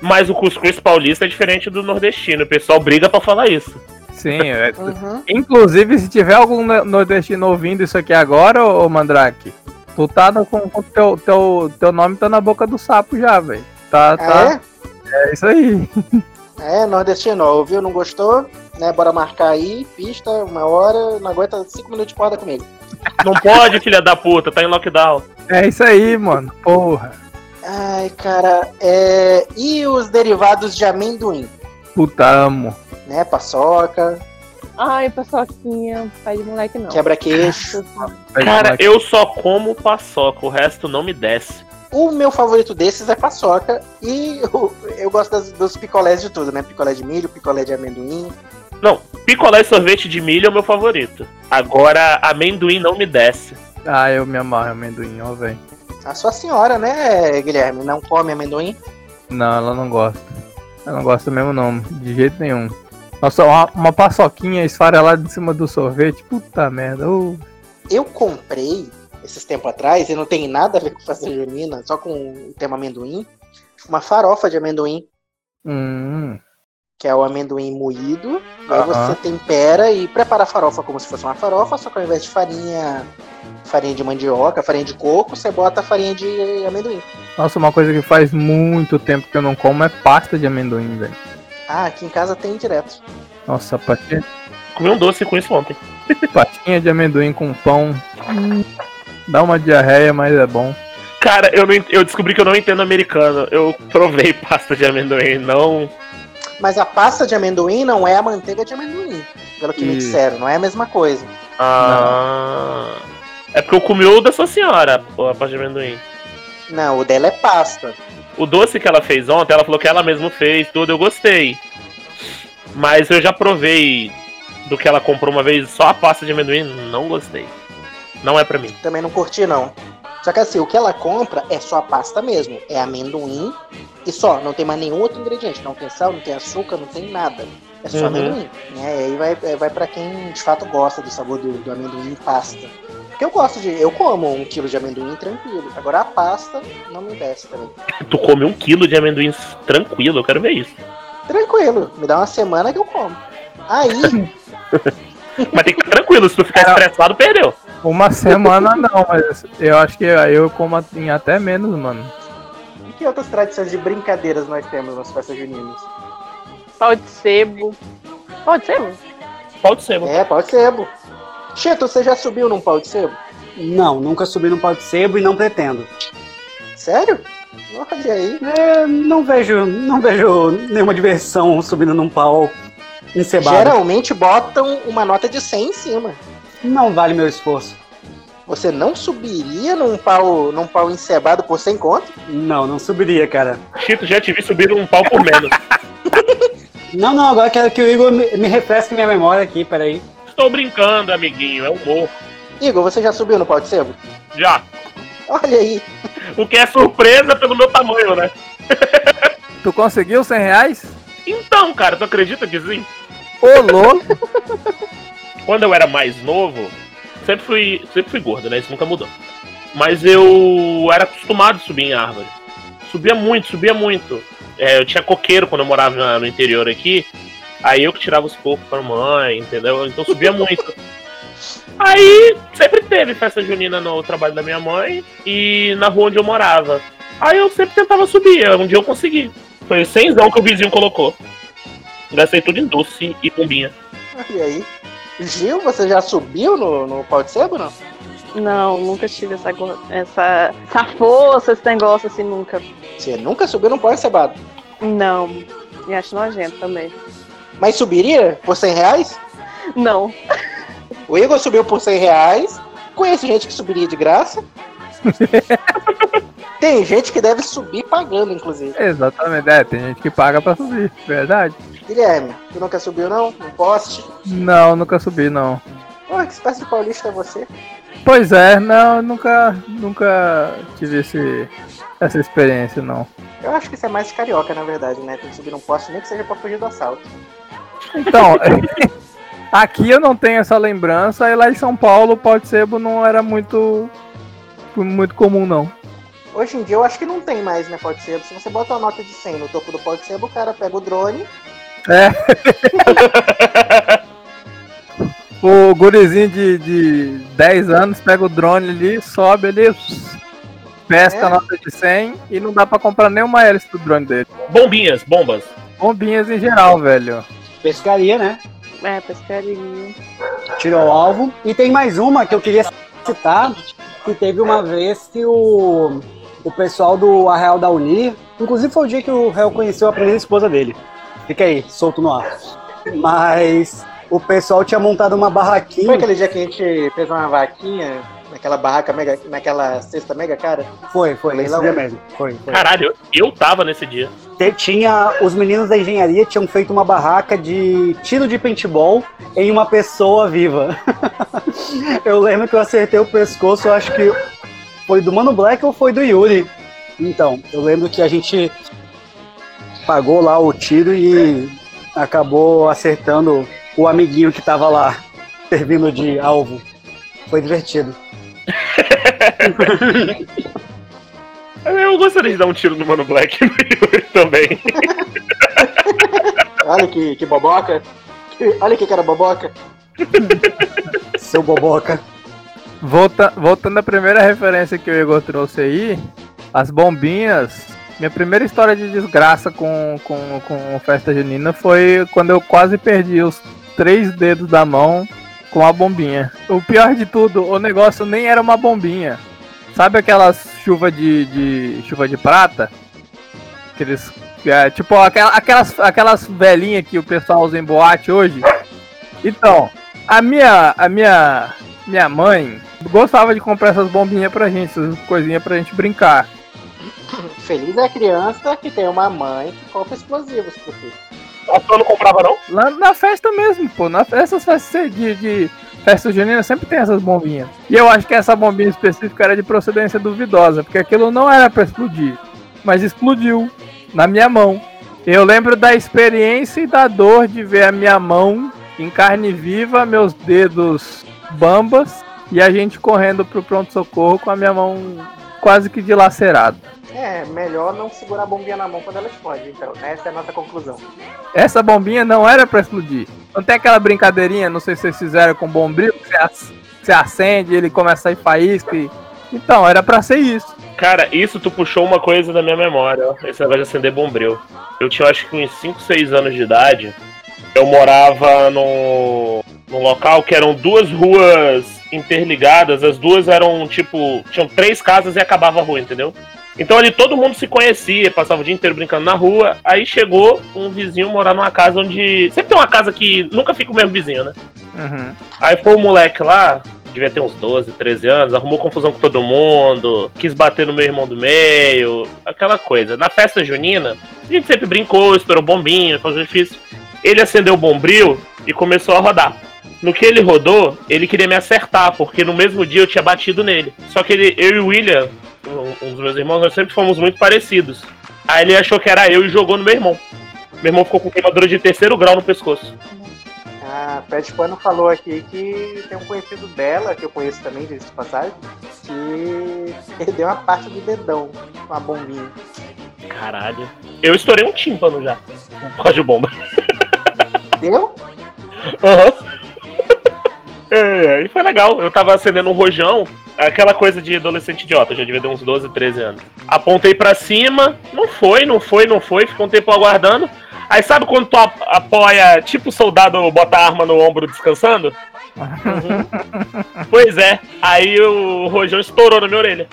Mas o cuscuz paulista é diferente do nordestino. O pessoal briga pra falar isso. Sim, <laughs> é, Uhum. Inclusive, se tiver algum no- nordestino ouvindo isso aqui agora, ô, Mandrake, tu tá no, com, com teu, teu, teu nome tá na boca do sapo já, velho. Tá, tá. Ah, É isso aí. é? <laughs> É, nordestino, ouviu, não gostou? Né, bora marcar aí, pista, uma hora, não aguenta cinco minutos de corda comigo. Não pode, filha da puta, tá em lockdown. É isso aí, mano. Porra. Ai, cara, é... e os derivados de amendoim? Puta amo. Né, paçoca, Ai, paçoquinha. Pai de moleque não. quebra-queixo. Cara, eu só como paçoca, o resto não me desce. O meu favorito desses é paçoca e eu, eu gosto das- dos picolés de tudo, né? Picolé de milho, picolé de amendoim. Não, picolé e sorvete de milho é o meu favorito. Agora, amendoim não me desce. Ah, eu me amarro amendoim, ó, velho. A sua senhora, né, Guilherme, não come amendoim? Não, ela não gosta. Ela não gosta mesmo, não. De jeito nenhum. Nossa, uma, uma paçoquinha esfarelada em cima do sorvete. Puta merda. ô. Eu comprei esses tempos atrás, e não tem nada a ver com festa junina, só com o tema amendoim, uma farofa de amendoim, Hum. Que é o amendoim moído. E aí você tempera e prepara a farofa como se fosse uma farofa, só que ao invés de farinha, farinha de mandioca, farinha de coco, você bota farinha de amendoim. Nossa, uma coisa que faz muito tempo que eu não como é pasta de amendoim, velho. Ah, aqui em casa tem direto. Nossa, patinha, Comi um doce com isso ontem. <laughs> patinha de amendoim com pão. Hum, Dá uma diarreia, mas é bom. Cara, eu, não, eu descobri que eu não entendo americano. Eu provei <laughs> pasta de amendoim, não. Mas a pasta de amendoim não é a manteiga de amendoim. Pelo que me Isso. disseram, não é a mesma coisa. Ah. É porque eu comi o da sua senhora, a pasta de amendoim. Não, o dela é pasta. O doce que ela fez ontem, ela falou que ela mesma fez, tudo, eu gostei. Mas eu já provei do que ela comprou uma vez, só a pasta de amendoim, não gostei. Não é pra mim. Também não curti, não. Só que assim, o que ela compra é só a pasta mesmo. É amendoim e só. Não tem mais nenhum outro ingrediente. Não tem sal, não tem açúcar, não tem nada. É só Uhum. amendoim. Né? E aí vai, é, vai para quem de fato gosta do sabor do, do amendoim em pasta. Porque eu gosto de. Eu como um quilo de amendoim tranquilo. Agora a pasta não me desce também. <laughs> Tu come um quilo de amendoim tranquilo, eu quero ver isso. Tranquilo. Me dá uma semana que eu como. Aí, <laughs> Mas tem que ficar tranquilo, se tu ficar estressado, perdeu. Uma semana não, mas eu acho que eu como em até menos, mano. e que outras tradições de brincadeiras nós temos nas festas juninas? Pau de sebo. Pau de sebo? Pode ser, mano. É, pau de sebo. Cheto, você já subiu num pau de sebo? Não, nunca subi no pau de sebo e não pretendo. Sério? Olha aí. É, não vejo, não vejo nenhuma diversão subindo num pau encebado. Geralmente botam uma nota de 100 em cima. Não vale meu esforço. Você não subiria num pau, num pau encebado por 100 conto? Não, não subiria, cara. Chito, já te vi subir um pau por menos. <laughs> Não, não, agora quero que o Igor me, me refresque minha memória aqui, peraí. Estou brincando, amiguinho, é humor. Igor, você já subiu no pau de sebo? Já. Olha aí. O que é surpresa pelo meu tamanho, né? Tu conseguiu 100 reais? Então, cara, tu acredita que sim? Ô, louco! <laughs> Quando eu era mais novo, sempre fui, sempre fui gordo, né? Isso nunca mudou. Mas eu era acostumado a subir em árvore. Subia muito, subia muito. É, eu tinha coqueiro quando eu morava no interior aqui. Aí eu que tirava os cocos pra mãe, entendeu? Então subia <laughs> muito. Aí sempre teve festa junina no trabalho da minha mãe e na rua onde eu morava. Aí eu sempre tentava subir, um dia eu consegui. Foi o cenzão que o vizinho colocou. Gastei tudo em doce e pombinha. Olha aí. Gil, você já subiu no, no pau de sebo, não? Não, nunca tive essa, essa, essa força, esse negócio assim, nunca. Você nunca subiu num pau encebado. Não. E acho nojento também. Mas subiria por 100 reais? Não. O Igor subiu por 100 reais. Conheço gente que subiria de graça. <laughs> Tem gente que deve subir pagando, inclusive. Exatamente, é, tem gente que paga pra subir, verdade. Guilherme, tu nunca subiu, não? No poste? Não, nunca subi, não. Pô, que espécie de paulista é você? Pois é, não, nunca, nunca tive esse, essa experiência, não. Eu acho que isso é mais carioca, na verdade, né? Tem que subir num poste, nem que seja pra fugir do assalto. Então, <laughs> aqui eu não tenho essa lembrança, e lá em São Paulo o pau de sebo não era muito, muito comum, não. Hoje em dia eu acho que não tem mais, né, pau de sebo. Se você bota uma nota de 100 no topo do pau de sebo, o cara pega o drone. É. <laughs> o gurizinho de, de 10 anos pega o drone ali, sobe ali, pesca É. a nota de 100 e não dá pra comprar nenhuma hélice do drone dele. Bombinhas, bombas. Bombinhas em geral, velho. Pescaria, né? É, pescaria. Tirou o alvo. E tem mais uma que eu queria citar, que teve uma vez que o, o pessoal do Arraial da Unir, inclusive foi o dia que o réu conheceu a primeira esposa dele. Fica aí, solto no ar. Mas o pessoal tinha montado uma Foi barraquinha. aquele dia que a gente fez uma vaquinha naquela barraca mega, naquela cesta mega cara? Foi, foi, esse Leilão. dia mesmo. Foi, foi. Caralho, eu, eu tava nesse dia. Tinha os meninos da engenharia tinham feito uma barraca de tiro de paintball em uma pessoa viva. <laughs> eu lembro que eu acertei o pescoço, eu acho que foi do Mano Black ou foi do Yuri. Então, eu lembro que a gente pagou lá o tiro e acabou acertando o amiguinho que tava lá <laughs> servindo de alvo. Foi divertido. <laughs> Eu gostaria de dar um tiro no Mano Black no Yuri também. <laughs> Olha que, que boboca. Olha que cara boboca. Seu boboca. Volta, voltando à primeira referência que o Igor trouxe aí, as bombinhas. Minha primeira história de desgraça com, com, com festa junina foi quando eu quase perdi os três dedos da mão com a bombinha. O pior de tudo, o negócio nem era uma bombinha. Sabe aquelas chuva de, de chuva de prata. Aqueles. é, tipo, aquela- aquelas, aquelas velhinhas que o pessoal usa em boate hoje. Então, a minha, a minha, minha mãe gostava de comprar essas bombinhas pra gente, essas coisinhas pra gente brincar. <coughs> Feliz é a criança que tem uma mãe que compra explosivos pro filho. A sua não comprava, não? Lá na festa mesmo, pô. Na, essas festas de, de festa junina sempre tem essas bombinhas. E eu acho que essa bombinha específica era de procedência duvidosa, porque aquilo não era pra explodir. Mas explodiu na minha mão. Eu lembro da experiência e da dor de ver a minha mão em carne viva, meus dedos bambas e a gente correndo pro pronto-socorro com a minha mão quase que dilacerada. É, melhor não segurar a bombinha na mão quando ela explode, então. Essa é a nossa conclusão. Essa bombinha não era pra explodir. Não tem aquela brincadeirinha, não sei se vocês fizeram com bombril, que você, ac- você acende, ele começa a sair faísca. E... Então, era pra ser isso. Cara, isso tu puxou uma coisa da minha memória, ó. Esse negócio de acender bombril. Eu tinha acho que uns 5, 6 anos de idade. Eu morava num, num local que eram duas ruas interligadas. As duas eram tipo. Tinham três casas e acabava a rua, entendeu? Então ali todo mundo se conhecia, passava o dia inteiro brincando na rua. Aí chegou um vizinho morar numa casa onde. Sempre tem uma casa que nunca fica o mesmo vizinho, né? Uhum. Aí foi o moleque lá, devia ter uns 12, 13 anos, arrumou confusão com todo mundo, quis bater no meu irmão do meio, aquela coisa. Na festa junina, a gente sempre brincou, esperou bombinha, fazia difícil. Ele acendeu o bombril e começou a rodar. No que ele rodou, ele queria me acertar, porque no mesmo dia eu tinha batido nele. Só que ele, eu e o William, um, dos meus irmãos, nós sempre fomos muito parecidos. Aí ele achou que era eu e jogou no meu irmão. Meu irmão ficou com queimadura de terceiro grau no pescoço. A Pet Pano falou aqui que tem um conhecido dela, que eu conheço também, de passagem, que perdeu uma parte do dedão com a bombinha. Caralho. Eu estourei um tímpano já. Por causa de bomba. Deu? Aham. É, e foi legal. Eu tava acendendo um rojão, aquela coisa de adolescente idiota, já devia ter uns 12, 13 anos. Apontei pra cima, não foi, não foi, não foi, ficou um tempo aguardando. Aí sabe quando tu ap- apoia, tipo o soldado bota a arma no ombro descansando? Pois é, aí o rojão estourou na minha orelha.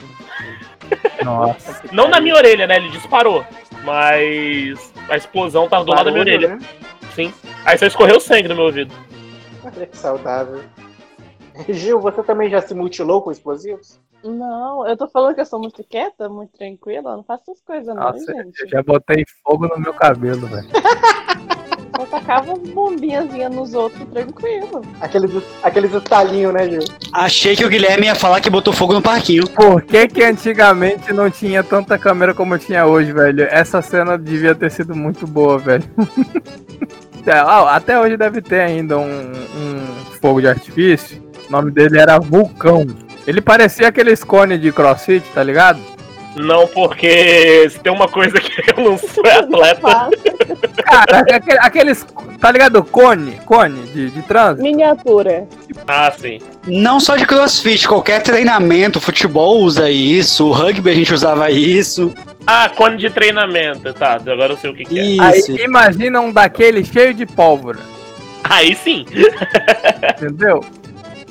Nossa. Não na minha orelha, né? Ele disparou. Mas a explosão tava do lado da minha orelha. né? Sim. Aí só escorreu sangue no meu ouvido. Olha <laughs> que saudável. Gil, você também já se mutilou com explosivos? Não, eu tô falando que eu sou muito quieta, muito tranquila. Não faço essas coisas, não, Nossa, gente. eu já botei fogo no meu cabelo, velho. <laughs> Eu tacava bombinhazinha nos outros tranquilo. Aqueles, aqueles estalinhos, né, Gil? Achei que o Guilherme ia falar que botou fogo no parquinho. Por que que antigamente não tinha tanta câmera como tinha hoje, velho? Essa cena devia ter sido muito boa, velho. <laughs> É, Até hoje deve ter ainda um, um fogo de artifício. O nome dele era Vulcão. Ele parecia aqueles cones de crossfit, tá ligado? Não, porque se tem uma coisa que <laughs> eu não sou é atleta. Cara, aquele- aqueles. Tá ligado? Cone, cone de, de trânsito. Miniatura. Ah, sim. Não só de crossfit, qualquer treinamento, futebol usa isso, o rugby a gente usava isso. Ah, cone de treinamento. Tá, agora eu sei o que, que é. Aí Isso. imagina um daquele cheio de pólvora. Aí sim. <laughs> Entendeu?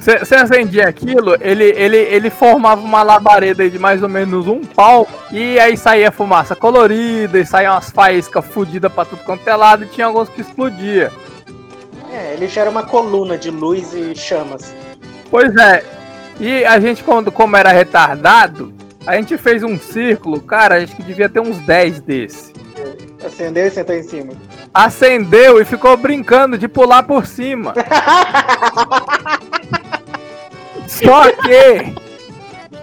Você acendia aquilo, ele, ele, ele formava uma labareda de mais ou menos um pau, e aí saía fumaça colorida, e saía umas faíscas fodidas pra tudo quanto é lado, e tinha alguns que explodia. É, ele gera uma coluna de luz e chamas. Pois é, e a gente, quando, como era retardado, a gente fez um círculo, cara, a gente devia ter uns 10 desse. Acendeu e sentou em cima. Acendeu e ficou brincando de pular por cima. <laughs> Só que.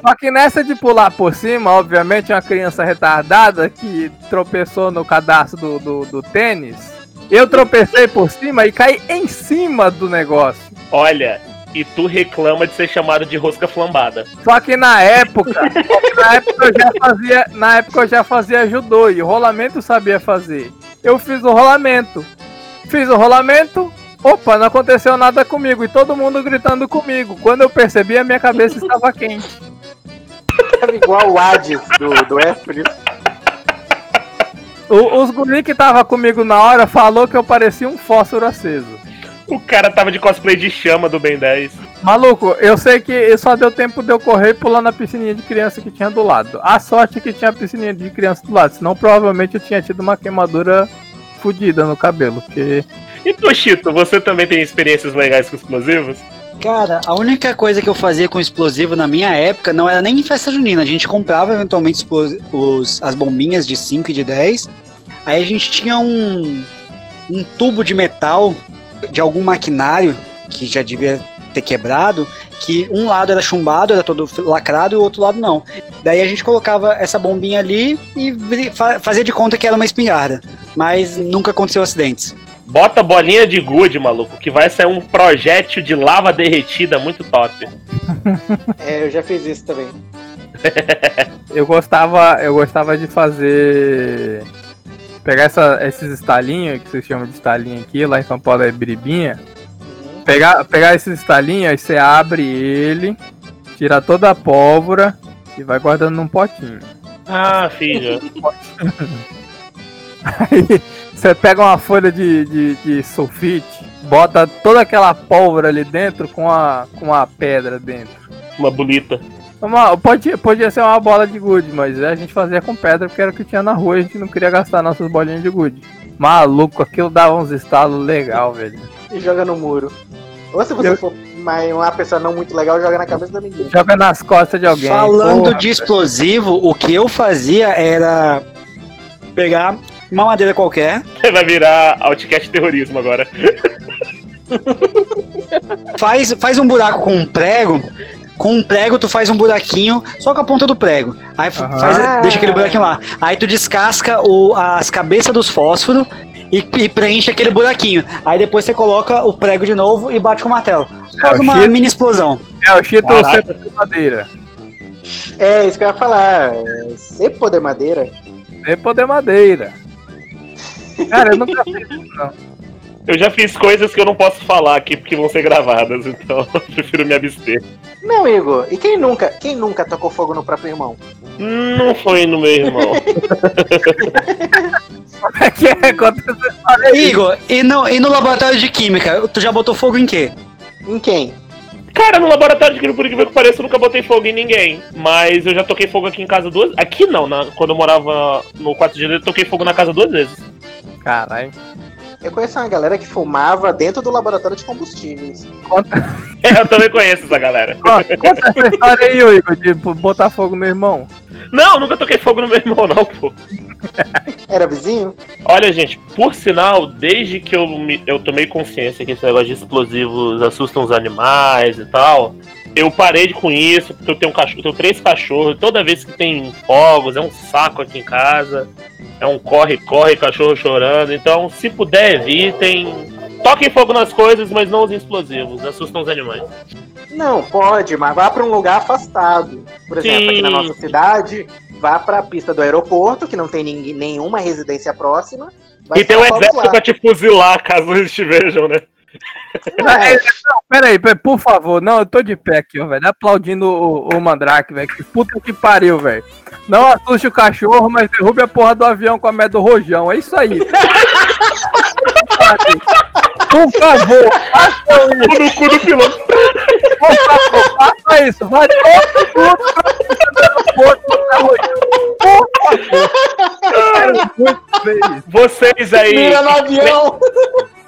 Só que nessa de pular por cima, obviamente, uma criança retardada que tropeçou no cadastro do, do, do tênis. Eu tropecei por cima e caí em cima do negócio. Olha, e tu reclama de ser chamado de rosca flambada. Só que na época, que na época eu já fazia, na época eu já fazia judô e o rolamento eu sabia fazer. Eu fiz o rolamento. Fiz o rolamento. Opa, não aconteceu nada comigo e todo mundo gritando comigo. Quando eu percebi, a minha cabeça estava quente. Tava igual o Hades do, do Hércules. O- os guri que tava comigo na hora falou que eu parecia um fósforo aceso. O cara tava de cosplay de chama do Ben 10. Maluco, eu sei que só deu tempo de eu correr e pular na piscininha de criança que tinha do lado. A sorte é que tinha a piscininha de criança do lado, senão provavelmente eu tinha tido uma queimadura fodida no cabelo. Porque E tu, Chito, você também tem experiências legais com explosivos? Cara, a única coisa que eu fazia com explosivo na minha época não era nem em festa junina. A gente comprava eventualmente os, as bombinhas de 5 e de 10. Aí a gente tinha um, um tubo de metal de algum maquinário que já devia ter quebrado, que um lado era chumbado, era todo lacrado, e o outro lado não. Daí a gente colocava essa bombinha ali e fazia de conta que era uma espingarda. Mas nunca aconteceu acidentes. Bota bolinha de gude, maluco, que vai sair um projétil de lava derretida muito top. É, eu já fiz isso também. <laughs> eu gostava, eu gostava de fazer. Pegar essa- esses estalinhos, que vocês chamam de estalinho aqui, lá em São Paulo é biribinha. Pegar, pegar esses estalinhos, aí você abre ele, tira toda a pólvora e vai guardando num potinho. Ah, filho. <laughs> Aí você pega uma folha de, de, de sulfite, bota toda aquela pólvora ali dentro com a, com a pedra dentro. Uma bolita. Uma, pode, podia ser uma bola de gude, mas a gente fazia com pedra porque era o que tinha na rua e a gente não queria gastar nossas bolinhas de gude. Maluco, aquilo dava uns estalos legal, velho. E joga no muro. Ou se você Eu- for mais uma pessoa não muito legal, joga na cabeça da menina. Joga nas costas de alguém. Falando porra. de explosivo, o que eu fazia era pegar uma madeira qualquer, <laughs> Vai virar Outcast terrorismo agora. faz, faz um buraco com um prego. Com um prego, tu faz um buraquinho só com a ponta do prego. Aí Aham. faz- deixa aquele buraquinho lá. Aí tu descasca o, as cabeças dos fósforos e, e preenche aquele buraquinho. Aí depois você coloca o prego de novo e bate com o martelo. Faz o uma mini explosão. É, o Chito de madeira. É, isso que eu ia falar. É, cepo de madeira. Nem poder madeira. Cara, eu nunca fiz isso, não. Eu já fiz coisas que eu não posso falar aqui porque vão ser gravadas, então <laughs> eu prefiro me abster. Não, Igor. E quem nunca, quem nunca tocou fogo no próprio irmão? Não foi no meu irmão. Como é que é? Igor, e no, e no laboratório de química, tu já botou fogo em quê? Em quem? Cara, no laboratório de química, por incrível que pareça, eu nunca botei fogo em ninguém. Mas eu já toquei fogo aqui em casa duas Aqui não, na- quando eu morava no 4 de eu toquei fogo na casa duas vezes. Caralho. Eu conheço uma galera que fumava dentro do laboratório de combustíveis. Conta, <laughs> eu também conheço essa galera. conta, conta essa história aí, ô Igor, de botar fogo no irmão. Não, nunca toquei fogo no meu irmão, não, pô. Era vizinho? Olha, gente, por sinal, desde que eu, me- eu tomei consciência que esse negócio de explosivos assustam os animais e tal, eu parei de com isso, porque eu tenho, um cachorro, eu tenho três cachorros, toda vez que tem fogos, é um saco aqui em casa, é um corre-corre, cachorro chorando, então se puder evitem. Toquem fogo nas coisas, mas não usem explosivos, assustam os animais. Não, pode, mas vá pra um lugar afastado. Por exemplo, aqui na Sim. nossa cidade, vá pra pista do aeroporto, que não tem ninguém, nenhuma residência próxima. E tem um exército pra te fuzilar caso eles te vejam, né? É, Peraí, peraí, por favor, não, eu tô de pé aqui, ó, velho, aplaudindo o, o Mandrake, velho, que puta que pariu, velho. Não assuste o cachorro, mas derrube a porra do avião com a merda do rojão, é isso aí. <laughs> Por favor, faça isso, no cu do piloto. por favor, faça isso, vai todo mundo pra. Vocês aí. Mira no avião!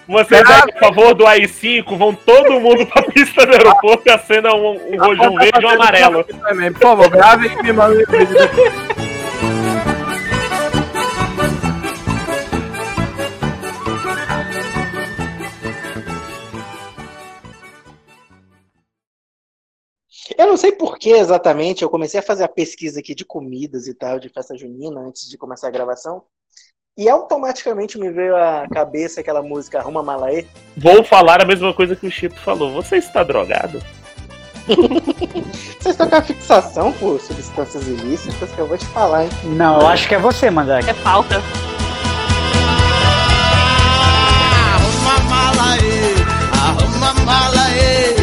Vocês aí, por favor, do AI-5, vão todo mundo pra pista do aeroporto e acendam um, um rojão verde e um amarelo. Também, por favor, grave e me mandem o vídeo. Eu não sei por que exatamente eu comecei a fazer a pesquisa aqui de comidas e tal, de festa junina, antes de começar a gravação. E automaticamente me veio à cabeça aquela música Arruma Malaê. Vou falar a mesma coisa que o Chico falou. Você está drogado? Vocês estão com a fixação por substâncias ilícitas que eu vou te falar, hein? Não, eu acho que é você, mandar. É falta. Arruma malaê, arruma malaê.